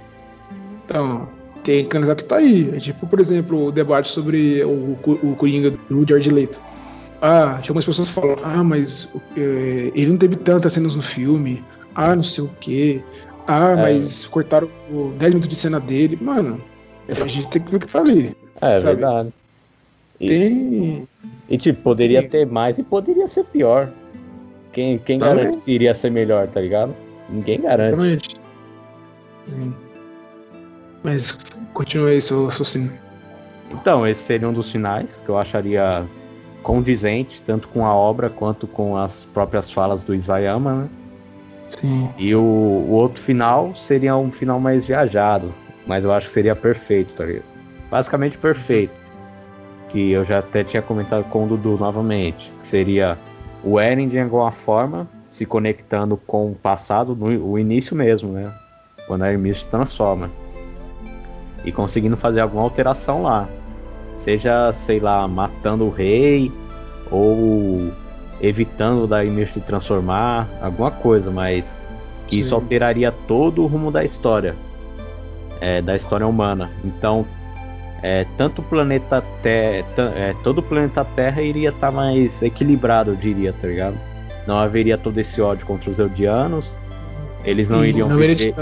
Então, tem analisar que tá aí. É tipo, por exemplo, o debate sobre o, o Coringa do George Leto. Ah, algumas pessoas falam, ah, mas é, ele não teve tantas cenas no filme. Ah, não sei o quê. Ah, é. mas cortaram 10 minutos de cena dele. Mano, a gente tem que ver o que tá ali. É, sabe? verdade. E. E tipo, poderia ter mais e poderia ser pior. Quem, quem garante que iria ser melhor, tá ligado? Ninguém garante. Exatamente. Sim. Mas continue aí seu raciocínio. Então, esse seria um dos finais que eu acharia condizente, tanto com a obra quanto com as próprias falas do Isayama, né? Sim. E o, o outro final seria um final mais viajado, mas eu acho que seria perfeito, tá ligado? Basicamente perfeito. Que eu já até tinha comentado com o Dudu novamente. Que seria o Eren de alguma forma se conectando com o passado, no o início mesmo, né? Quando a Hermes se transforma e conseguindo fazer alguma alteração lá. Seja, sei lá, matando o rei ou evitando da Ymir se transformar, alguma coisa, mas que Sim. isso alteraria todo o rumo da história, é, da história humana. Então, é, tanto o planeta Terra, é, todo o planeta Terra iria estar tá mais equilibrado, eu diria, tá ligado? Não haveria todo esse ódio contra os Eldianos, eles não iriam não viver...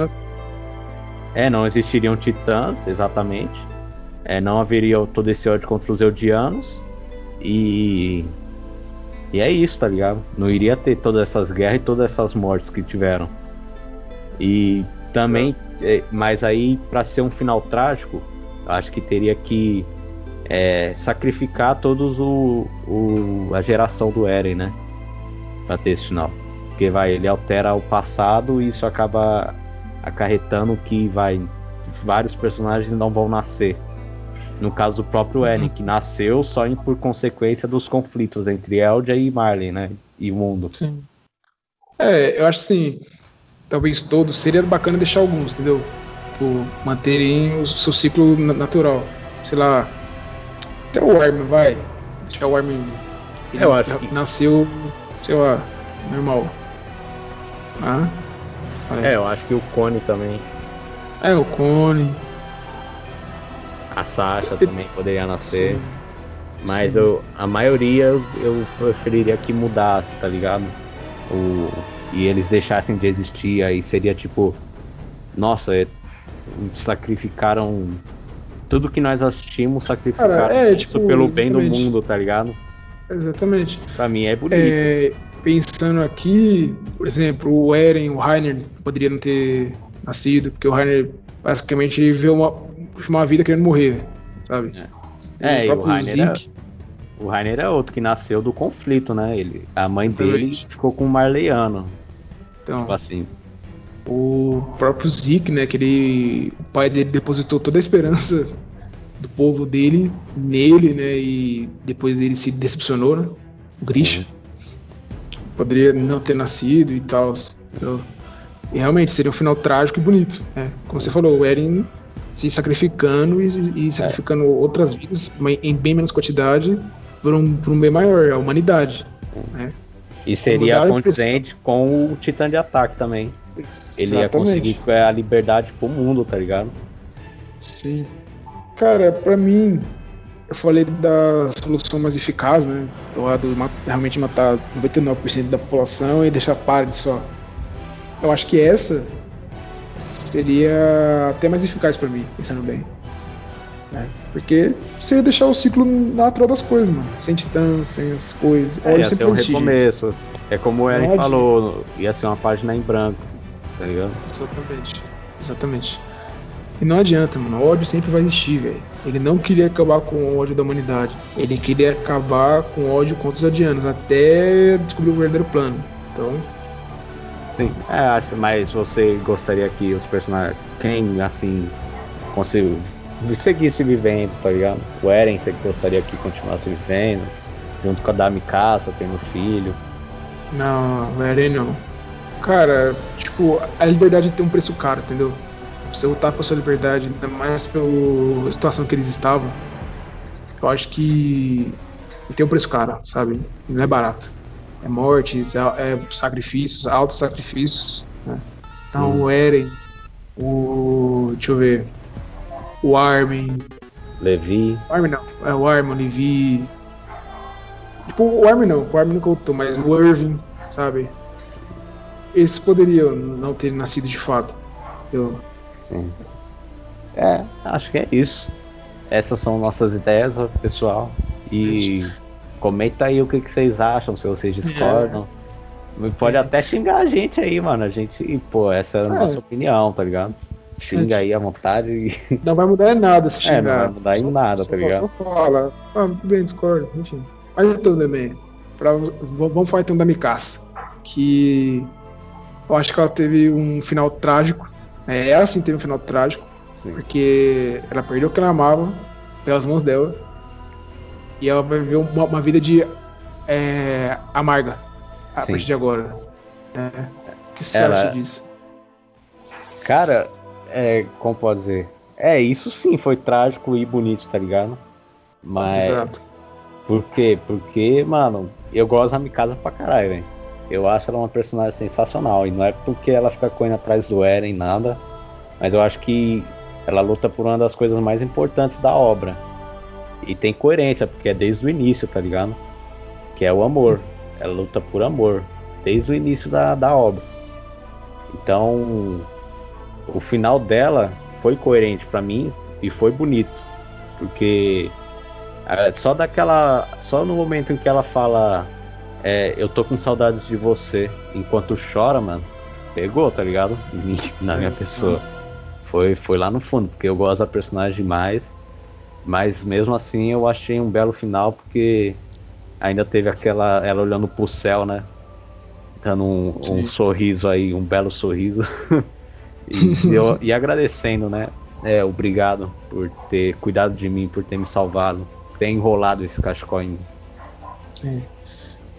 É, não existiriam titãs, exatamente. É, não haveria todo esse ódio contra os Eldianos. E. E é isso, tá ligado? Não iria ter todas essas guerras e todas essas mortes que tiveram. E também. É, mas aí, para ser um final trágico, acho que teria que é, sacrificar todos o, o, a geração do Eren, né? Pra ter esse final. Porque vai, ele altera o passado e isso acaba acarretando que vai vários personagens não vão nascer. No caso do próprio uhum. Eren, que nasceu só por consequência dos conflitos entre Eldia e Marley, né? E o mundo. Sim. É, eu acho assim, talvez todos, seria bacana deixar alguns, entendeu? Por manterem o seu ciclo natural. Sei lá, até o Armin vai. Deixar o Armin. eu acho que... nasceu, sei lá, normal. Ah. É, eu acho que o Cone também. É, o Cone. A Sasha também poderia nascer. Sim. Mas Sim. Eu, a maioria eu preferiria que mudasse, tá ligado? O, e eles deixassem de existir, aí seria tipo. Nossa, é, sacrificaram. Tudo que nós assistimos, sacrificaram Cara, é, isso tipo, pelo bem do mundo, tá ligado? Exatamente. Pra mim é bonito. É, pensando aqui, por exemplo, o Eren, o Rainer poderia não ter nascido, porque o Rainer basicamente viveu uma, uma vida querendo morrer, sabe? É, é o, e o Rainer, é, o Rainer é outro que nasceu do conflito, né? Ele, a mãe Exatamente. dele ficou com o Marleyano. Então, tipo assim. O próprio Zeke, né? Que ele, o pai dele depositou toda a esperança do povo dele nele, né? E depois ele se decepcionou, né? O Grisha. Uhum poderia não ter nascido e tal. E realmente seria um final trágico e bonito. Né? Como você falou, o Eren se sacrificando e, e sacrificando é. outras vidas em bem menos quantidade por um, por um bem maior, a humanidade. Né? E seria condizente com o Titã de Ataque também. Exatamente. Ele ia conseguir a liberdade pro mundo, tá ligado? Sim. Cara, pra mim, eu falei da solução mais eficaz, né? Do lado realmente matar 99% da população e deixar de só. Eu acho que essa seria até mais eficaz para mim, pensando bem. Né? Porque você ia deixar o ciclo natural das coisas, mano. Sem titãs, sem as coisas. É, ia ser um recomeço. É como o Eren falou, ia ser uma página em branco, tá ligado? Exatamente. Exatamente. E não adianta, mano. O ódio sempre vai existir, velho. Ele não queria acabar com o ódio da humanidade. Ele queria acabar com o ódio contra os adianos, até descobrir o verdadeiro plano. Então. Sim, é, mas você gostaria que os personagens. Quem, assim, conseguiu seguisse vivendo, tá ligado? O Eren, você gostaria que continuasse vivendo, junto com a Dami Caça, tendo filho. Não, o Eren não. Cara, tipo, a liberdade tem um preço caro, entendeu? você lutar por sua liberdade, ainda mais pela situação que eles estavam, eu acho que tem um preço caro, sabe? Não é barato. É mortes, é, é sacrifícios, altos sacrifícios. Né? Então hum. o Eren, o. Deixa eu ver. O Armin. Levi. O Armin não. É o Armin, o Levi. Tipo, o Armin não, o Armin não contou, mas o Irving, sabe? Esses poderiam não ter nascido de fato. Eu, Sim. É, acho que é isso. Essas são nossas ideias, pessoal. E comenta aí o que, que vocês acham, se vocês discordam. É. Pode até xingar a gente aí, mano. A gente, pô, essa é a é. nossa opinião, tá ligado? Xinga aí à vontade. [laughs] Não vai mudar em nada se xingar. É, não vai mudar em nada, só, tá ligado? Só fala. Ah, bem, discordo, enfim. Mas então também. Pra, vamos falar então da Mikasa. Que eu acho que ela teve um final trágico é, ela sim teve um final trágico, sim. porque ela perdeu o que ela amava pelas mãos dela. E ela vai viver uma, uma vida de é, amarga a sim. partir de agora. É. O que você ela... acha disso? Cara, é, como pode dizer? É, isso sim foi trágico e bonito, tá ligado? Mas. Por quê? Porque, mano, eu gosto da Mikasa pra caralho, velho. Eu acho ela uma personagem sensacional. E não é porque ela fica correndo atrás do Eren, nada. Mas eu acho que ela luta por uma das coisas mais importantes da obra. E tem coerência, porque é desde o início, tá ligado? Que é o amor. Ela luta por amor. Desde o início da, da obra. Então, o final dela foi coerente para mim e foi bonito. Porque é, só daquela. Só no momento em que ela fala é, eu tô com saudades de você enquanto chora, mano. Pegou, tá ligado? [laughs] Na minha pessoa. Foi, foi lá no fundo, porque eu gosto da personagem demais. Mas mesmo assim eu achei um belo final, porque ainda teve aquela. Ela olhando pro céu, né? Dando um, um sorriso aí, um belo sorriso. [laughs] e, [laughs] eu, e agradecendo, né? É, obrigado por ter cuidado de mim, por ter me salvado, ter enrolado esse cachecol em mim. Sim.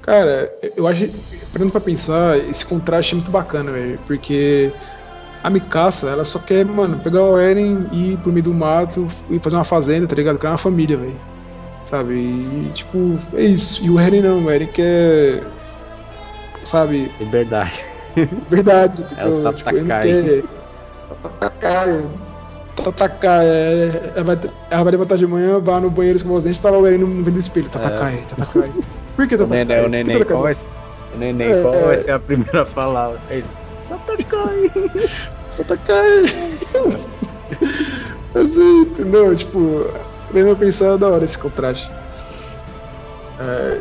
Cara, eu acho, parando pra pensar, esse contraste é muito bacana, velho, porque a Mikasa, ela só quer, mano, pegar o Eren e ir pro meio do mato e fazer uma fazenda, tá ligado? Criar uma família, velho. Sabe? E, tipo, é isso. E o Eren não, o Eren quer. Sabe? Liberdade. [laughs] Verdade. É o tipo, ele quer, Tatakai. Tatakai. É, ela, vai, ela vai levantar de manhã, vai no banheiro escovar os dentes, tá lá o Eren no vendo do espelho. Tatakai, é. Tatakai. [laughs] Por que Tatakai? O neném, o neném, qual vai, o neném, é, qual vai é. ser a primeira palavra? Ele, Tatakai. Tatakai. assim, entendeu? Tipo, mesmo pensar da hora esse contraste. É,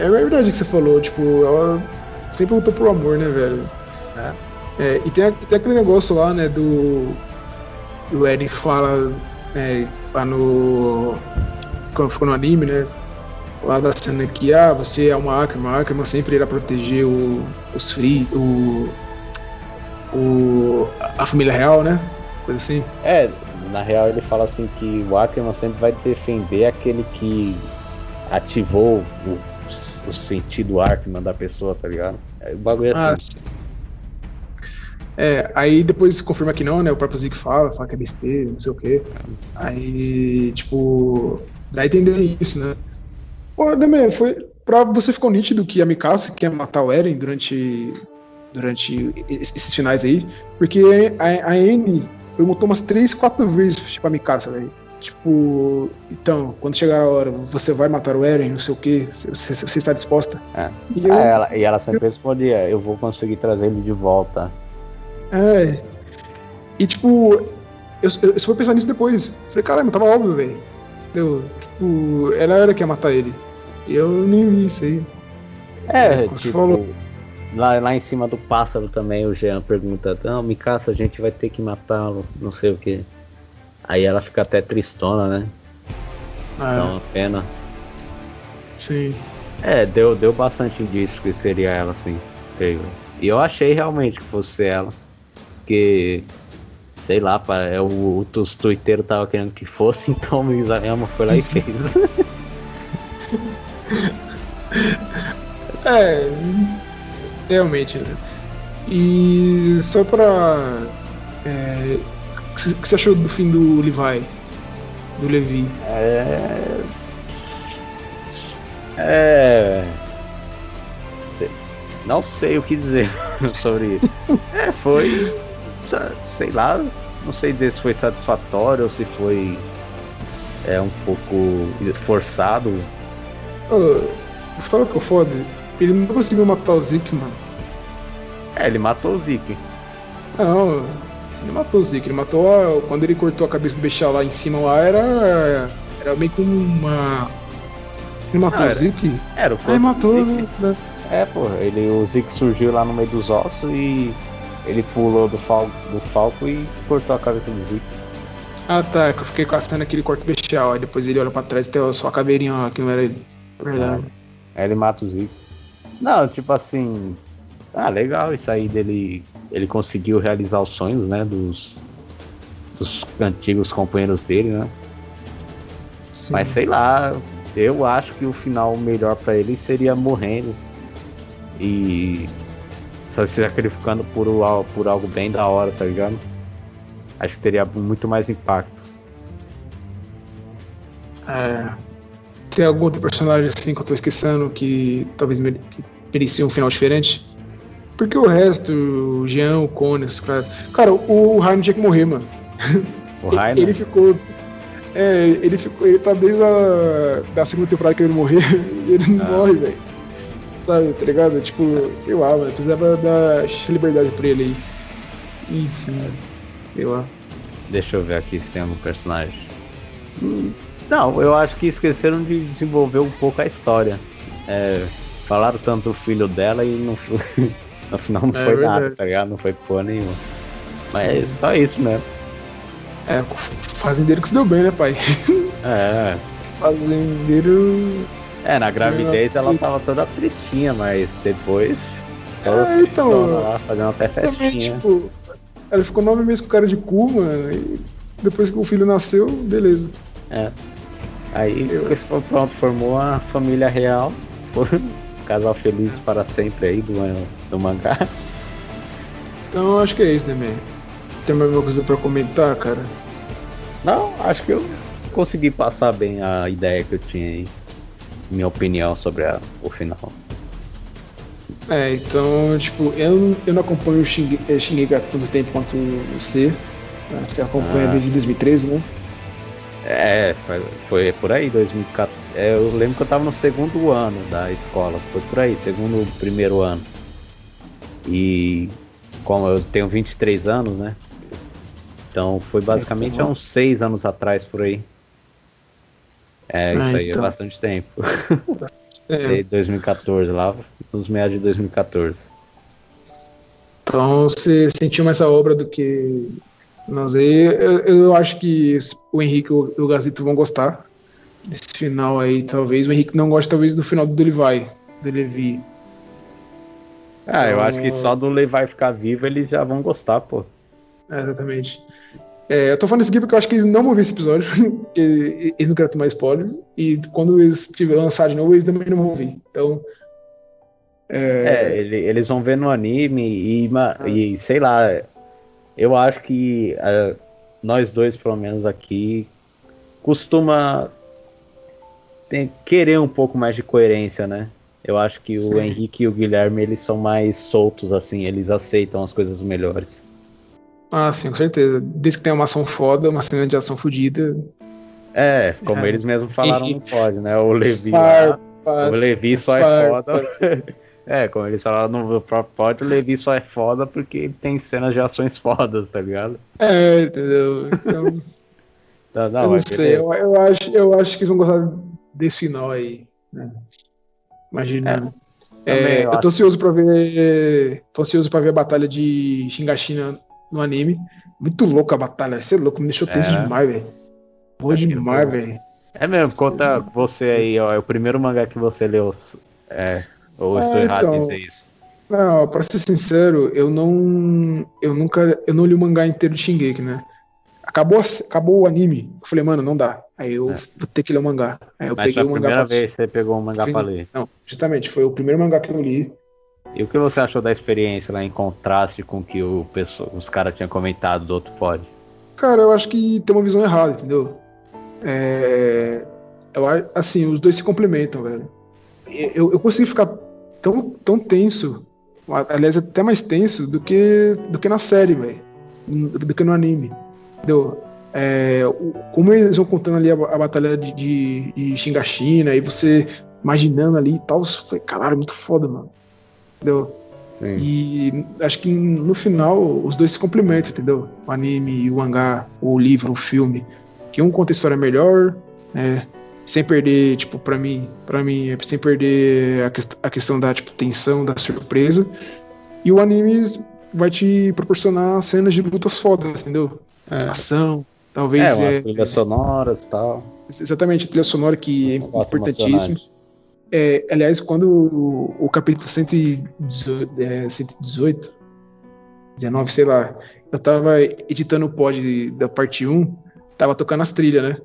é verdade o que você falou, tipo, ela sempre lutou por amor, né, velho? É. É, e, tem, tem aquele negócio lá, né, do. O Eren fala, né, lá no. Quando ficou no anime, né? Lá da cena que, ah, você é uma Akuma, a Akuma sempre irá proteger o, os Free, o, o. a família real, né? Coisa assim. É, na real ele fala assim que o Ackerman sempre vai defender aquele que ativou o, o sentido Ackerman da pessoa, tá ligado? É, o bagulho é assim. Ah, é, aí depois confirma que não, né? O próprio Zeke fala, fala que é besteira, não sei o quê. Aí, tipo, dá a entender isso, né? Pô, também, foi. Pra você ficou nítido que a Mikasa quer matar o Eren durante, durante esses finais aí, porque a, a Anne perguntou umas três, quatro vezes tipo, a Mikasa, velho. Tipo, então, quando chegar a hora, você vai matar o Eren, não sei o que, você, você, está disposta? É. E, eu, ah, ela, e ela sempre eu, respondia, eu vou conseguir trazer ele de volta. É. E tipo, eu, eu, eu só fui pensar nisso depois. Falei, caramba, tava óbvio, velho. Tipo, ela era que ia matar ele. Eu nem vi isso aí. É, Como tipo, falou. Lá, lá em cima do pássaro também o Jean pergunta, não, Mikasa, a gente vai ter que matá-lo, não sei o que. Aí ela fica até tristona, né? É. Dá uma pena. Sim. É, deu, deu bastante indício que seria ela, sim. E eu achei realmente que fosse ela. Porque, sei lá, pá, é, o, os tuiteiros tava querendo que fosse, [laughs] então o Isayama foi lá e fez. [laughs] [laughs] é, realmente. Né? E só pra. É, o que você achou do fim do Levi? Do Levi? É. É. Não sei o que dizer [laughs] sobre isso. É, foi sei lá, não sei dizer se foi satisfatório ou se foi é um pouco forçado. Uh, sabe o que é foda? Ele não conseguiu matar o Zeke, mano. É, ele matou o Zeke. Não, ele matou o Zeke. Ele matou a, quando ele cortou a cabeça do Bechal lá em cima lá, era. Era meio como uma. Ele matou ah, o Zeke? Era o corpo. Ele matou, né? É, pô, ele, o Zeke surgiu lá no meio dos ossos e ele pulou do, fal, do falco e cortou a cabeça do Zeke. Ah tá, que eu fiquei caçando aquele corte bestial, aí depois ele olha pra trás e tem só a caveirinha lá, que não era ele. Verdade. É. Aí ele mata o Zeke. Não, tipo assim. Ah, legal isso aí dele. Ele conseguiu realizar os sonhos, né? Dos, dos antigos companheiros dele, né? Sim. Mas sei lá, eu acho que o final melhor para ele seria morrendo. E se sacrificando por, por algo bem da hora, tá ligado? Acho que teria muito mais impacto. É, tem algum outro personagem assim que eu tô esquecendo que talvez que merecia um final diferente? Porque o resto, o Jean, o Cone, os caras. Cara, o Rainer tinha que morrer, mano. O Rainer? ele ficou. É, ele ficou. Ele tá desde a da segunda temporada que ele morrer [laughs] e ele não ah. morre, velho sabe, tá ligado? Tipo, sei lá, mano, precisava dar liberdade pra ele aí. Enfim, sei lá. Deixa eu ver aqui se tem algum personagem. Hum, não, eu acho que esqueceram de desenvolver um pouco a história. É, falaram tanto do filho dela e no, [laughs] no final não é, foi verdade. nada, tá ligado? Não foi porra nenhuma. Mas é só isso mesmo. É, fazendeiro que se deu bem, né, pai? É. [laughs] Fazendeiro é, na gravidez ela tava toda tristinha, mas depois. É, então. Lá, fazendo até festinha. Também, tipo, ela ficou nove meses com o cara de cu, mano. E depois que o filho nasceu, beleza. É. Aí Eu... pronto, formou a família real. um casal feliz para sempre aí do, do mangá. Então acho que é isso, né, man? Tem mais alguma coisa pra comentar, cara? Não, acho que eu consegui passar bem a ideia que eu tinha aí minha opinião sobre a, o final. É, então, tipo, eu, eu não acompanho o Shingeki há tanto tempo quanto você. Você acompanha ah. desde 2013, né? É, foi, foi por aí, 2014. É, eu lembro que eu tava no segundo ano da escola, foi por aí, segundo, primeiro ano. E como eu tenho 23 anos, né? Então foi basicamente há uns 6 anos atrás por aí. É, isso ah, aí é então. é bastante tempo. [laughs] É. Desde 2014, lá nos meados de 2014. Então você sentiu mais essa obra do que nós aí. Eu, eu acho que o Henrique e o Gazito vão gostar desse final aí, talvez. O Henrique não gosta, talvez, do final do Levi. Do Levi. Ah, eu acho que só do Levi ficar vivo eles já vão gostar, pô. É, exatamente. É, eu tô falando isso aqui porque eu acho que eles não vão ver esse episódio, [laughs] eles não querem tomar spoiler, e quando eles tiverem lançado de novo, eles também não vão ver. Então. É, é eles vão ver no anime e, ah. e sei lá, eu acho que uh, nós dois, pelo menos aqui, costuma querer um pouco mais de coerência, né? Eu acho que Sim. o Henrique e o Guilherme, eles são mais soltos, assim, eles aceitam as coisas melhores. Ah, sim, com certeza. Desde que tem uma ação foda, uma cena de ação fodida. É, como é. eles mesmos falaram, não pode, né? O Levi lá, o Levi só é foda. [laughs] é, como eles falaram no próprio pódio, o Levi só é foda porque tem cenas de ações fodas, tá ligado? É, entendeu? Então. [laughs] não, não, eu não sei, eu, eu, acho, eu acho que eles vão gostar desse final aí, né? Imaginando. É, é, eu, eu tô ansioso pra ver. Tô ansioso pra ver a batalha de Shingashina no anime. Muito louco a batalha. Você é louco, me deixou tenso é. demais, velho. Boa demais, velho. É mesmo, conta você aí, ó. É o primeiro mangá que você leu. É, ou ah, estou errado então, em dizer isso? Não, pra ser sincero, eu não. Eu nunca. Eu não li o mangá inteiro de Shingeki, né? Acabou, acabou o anime. Eu falei, mano, não dá. Aí eu é. vou ter que ler o mangá. Aí eu Mas peguei o mangá. primeira pra... vez que você pegou o mangá Sim, pra ler. Não, justamente, foi o primeiro mangá que eu li. E o que você achou da experiência lá em contraste com o que o pessoa, os caras tinham comentado do outro pod? Cara, eu acho que tem uma visão errada, entendeu? É, eu, assim, os dois se complementam, velho. Eu, eu consegui ficar tão, tão tenso, aliás, até mais tenso do que, do que na série, velho. Do que no anime. Entendeu? É, como eles vão contando ali a, a batalha de, de, de Xingachina, e você imaginando ali e tal, foi, caralho, muito foda, mano. Entendeu? Sim. E acho que no final os dois se complementam, entendeu? O anime, o mangá, o livro, o filme. Que um conta a história melhor, né? Sem perder, tipo, para mim, para mim, é sem perder a, a questão da tipo, tensão, da surpresa. E o anime vai te proporcionar cenas de lutas fodas, entendeu? É. Ação, talvez. É, umas é, trilhas sonoras e tal. Exatamente, a trilha sonora que é importantíssimo. É, aliás, quando o, o capítulo 118, é, 118, 19, sei lá, eu tava editando o pod da parte 1, tava tocando as trilhas, né?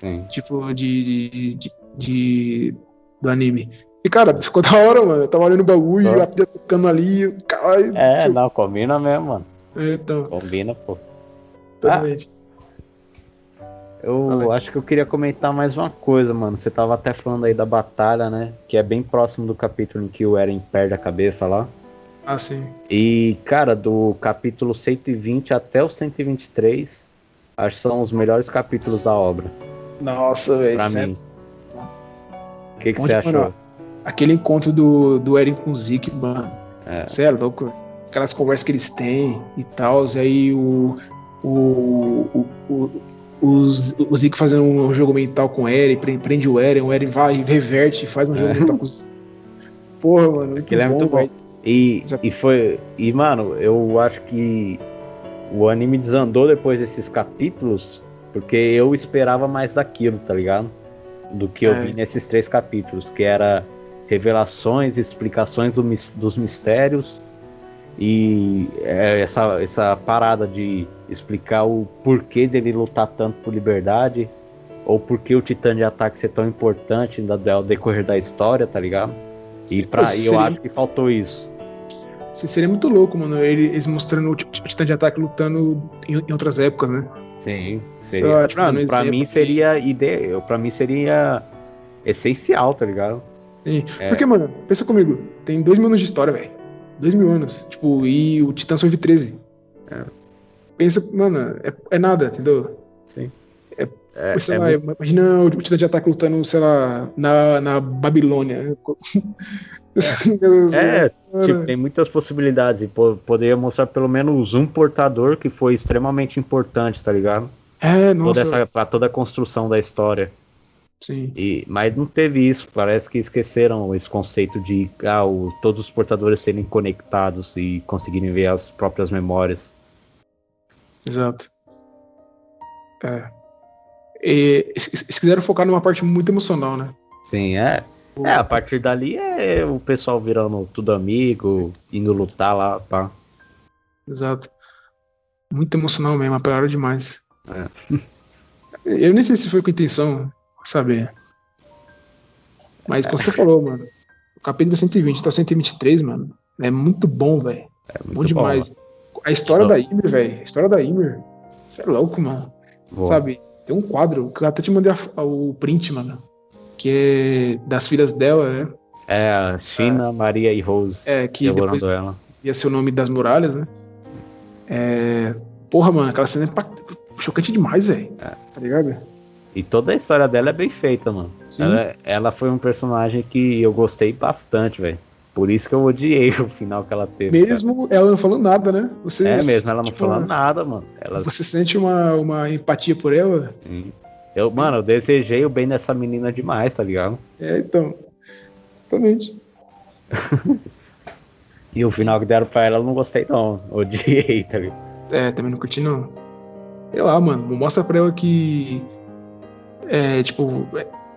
Sim. Tipo, de, de, de, do anime. E, cara, ficou [laughs] da hora, mano. Eu tava olhando o bagulho, e a trilha tocando ali. Cara, é, seu... não, combina mesmo, mano. É, então. Combina, pô. Totalmente. Ah. Eu acho que eu queria comentar mais uma coisa, mano. Você tava até falando aí da batalha, né? Que é bem próximo do capítulo em que o Eren perde a cabeça lá. Ah, sim. E, cara, do capítulo 120 até o 123, acho que são os melhores capítulos da obra. Nossa, velho. Pra mim. O que, que você achou? Mano, aquele encontro do, do Eren com o Zeke, mano. É. Você é louco? Aquelas conversas que eles têm e tal. E aí o, o, o, os, o Zeke fazendo um jogo mental com o Eren, prende o Eren, o Eren vai, reverte, faz um jogo é. mental com os. Porra, mano, muito Aquilo bom, é muito bom. E, e foi. E, mano, eu acho que o anime desandou depois desses capítulos, porque eu esperava mais daquilo, tá ligado? Do que eu é. vi nesses três capítulos, que era revelações, explicações do, dos mistérios e é, essa, essa parada de explicar o porquê dele lutar tanto por liberdade, ou porquê o Titã de Ataque ser tão importante ao decorrer da história, tá ligado? E pra, eu acho que faltou isso. Seria muito louco, mano, eles mostrando o Titã de Ataque lutando em, em outras épocas, né? Sim, seria. Só, tipo, pra, pra mim seria ideia, para mim seria essencial, tá ligado? Sim. É. Porque, mano, pensa comigo, tem dois mil anos de história, velho. Dois mil anos. Tipo, e o Titã sobrevive 13. É. Pensa, mano, é, é nada, entendeu? Sim. É, é, sei é lá, muito... imagina o Titã de ataque lutando, sei lá, na, na Babilônia. [laughs] É, [laughs] é tipo, tem muitas possibilidades. E poderia mostrar pelo menos um portador que foi extremamente importante, tá ligado? É, nossa. Toda essa, pra toda a construção da história. Sim. E, mas não teve isso. Parece que esqueceram esse conceito de ah, o, todos os portadores serem conectados e conseguirem ver as próprias memórias. Exato. É. E, eles quiseram focar numa parte muito emocional, né? Sim, é. É, a partir dali é o pessoal virando tudo amigo, indo lutar lá, pá. Exato. Muito emocional mesmo, apelaram demais. É. [laughs] Eu nem sei se foi com intenção, saber. Mas como você falou, mano, o capítulo 120 tá 123, mano, é muito bom, velho. É bom demais. Bom, a história da Ymir, velho, a história da Ymir, você é louco, mano. Boa. Sabe, tem um quadro que eu até te mandei a, a, o print, mano, que é das filhas dela, né? É, a China, é, Maria e Rose. É, que depois ela. ia ser o nome das muralhas, né? É, porra, mano, aquela cena é chocante demais, velho. É. Tá ligado? E toda a história dela é bem feita, mano. Ela, ela, foi um personagem que eu gostei bastante, velho. Por isso que eu odiei [laughs] o final que ela teve. Mesmo cara. ela não falando nada, né? Você, é mesmo, ela não tipo, falando nada, mano. Ela... Você sente uma, uma empatia por ela? Sim. Eu, mano, eu desejei o bem dessa menina demais, tá ligado? É, então. Exatamente. [laughs] e o final que deram pra ela eu não gostei, não. Odiei, tá ligado? É, também não curti, não. Sei lá, mano. Mostra pra ela que é, tipo,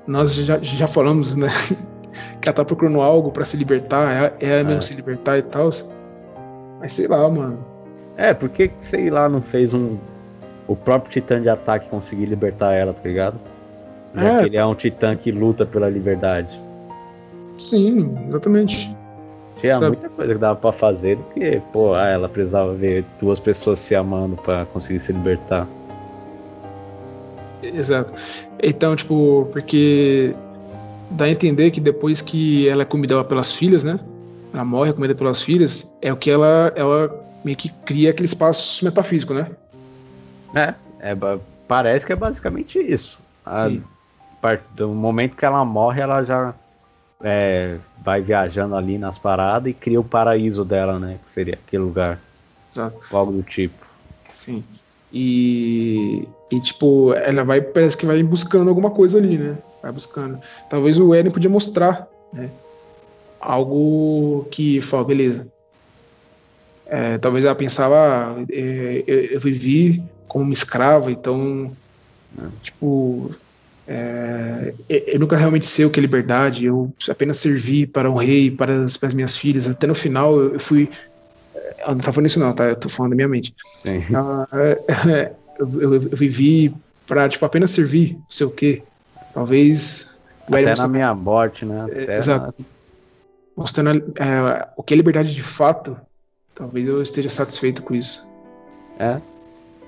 nós já, já falamos, né? [laughs] que ela tá procurando algo para se libertar, é, é mesmo se libertar e tal. Mas sei lá, mano. É, por que, sei lá, não fez um. O próprio titã de ataque conseguir libertar ela, tá ligado? Já é. ele é um titã que luta pela liberdade. Sim, exatamente. Tinha Sabe? muita coisa que dava pra fazer do que, pô, ah, ela precisava ver duas pessoas se amando para conseguir se libertar. Exato. Então, tipo, porque dá a entender que depois que ela é comida pelas filhas, né? Ela morre comida pelas filhas, é o que ela, ela meio que cria aquele espaço metafísico, né? É, é parece que é basicamente isso. A, do momento que ela morre, ela já é, vai viajando ali nas paradas e cria o paraíso dela, né? Que seria aquele lugar. Exato. Algo do tipo. Sim. E, e, tipo, ela vai, parece que vai buscando alguma coisa ali, né? Vai buscando. Talvez o Eren podia mostrar, né? Algo que fala, beleza. É, talvez ela pensava, ah, eu, eu, vivi como uma escrava, então, tipo, é, eu nunca realmente sei o que é liberdade, eu apenas servi para um rei, para as, para as minhas filhas. Até no final eu fui eu não tá falando isso não, tá? Eu tô falando da minha mente. Ah, é, [laughs] eu, eu, eu, vivi pra, tipo, apenas servir, não sei o quê. Talvez... Até na minha morte, né? É, Até exato. Na... Mostrando é, o que é liberdade de fato, talvez eu esteja satisfeito com isso. É,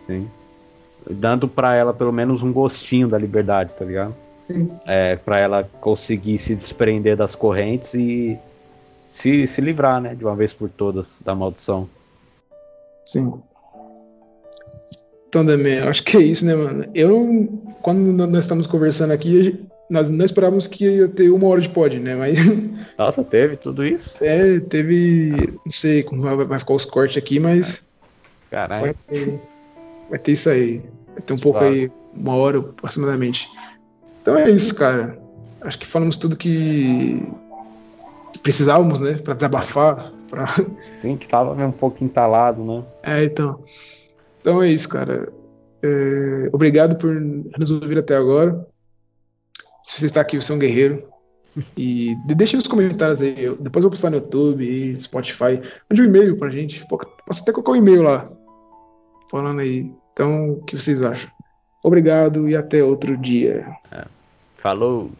sim. Dando pra ela pelo menos um gostinho da liberdade, tá ligado? Sim. É, pra ela conseguir se desprender das correntes e se, se livrar, né, de uma vez por todas da maldição. Sim. Então, Demi, acho que é isso, né, mano? Eu, quando nós estamos conversando aqui, nós não esperávamos que ia ter uma hora de pod, né? Mas. [laughs] Nossa, teve tudo isso? É, teve. Não sei como vai, ficar os cortes aqui, mas. Caralho. Vai ter isso aí. Vai ter um pouco claro. aí, uma hora aproximadamente. Então é isso, cara. Acho que falamos tudo que precisávamos, né, para desabafar. Pra... [laughs] Sim, que tava um pouco entalado, né? É, então. Então é isso, cara. É... Obrigado por nos ouvir até agora. Se você está aqui, você é um guerreiro. [laughs] E deixe nos comentários aí. Depois eu vou postar no YouTube Spotify. Mande um e-mail pra gente. Posso até colocar um e-mail lá. Falando aí. Então, o que vocês acham? Obrigado e até outro dia. É. Falou!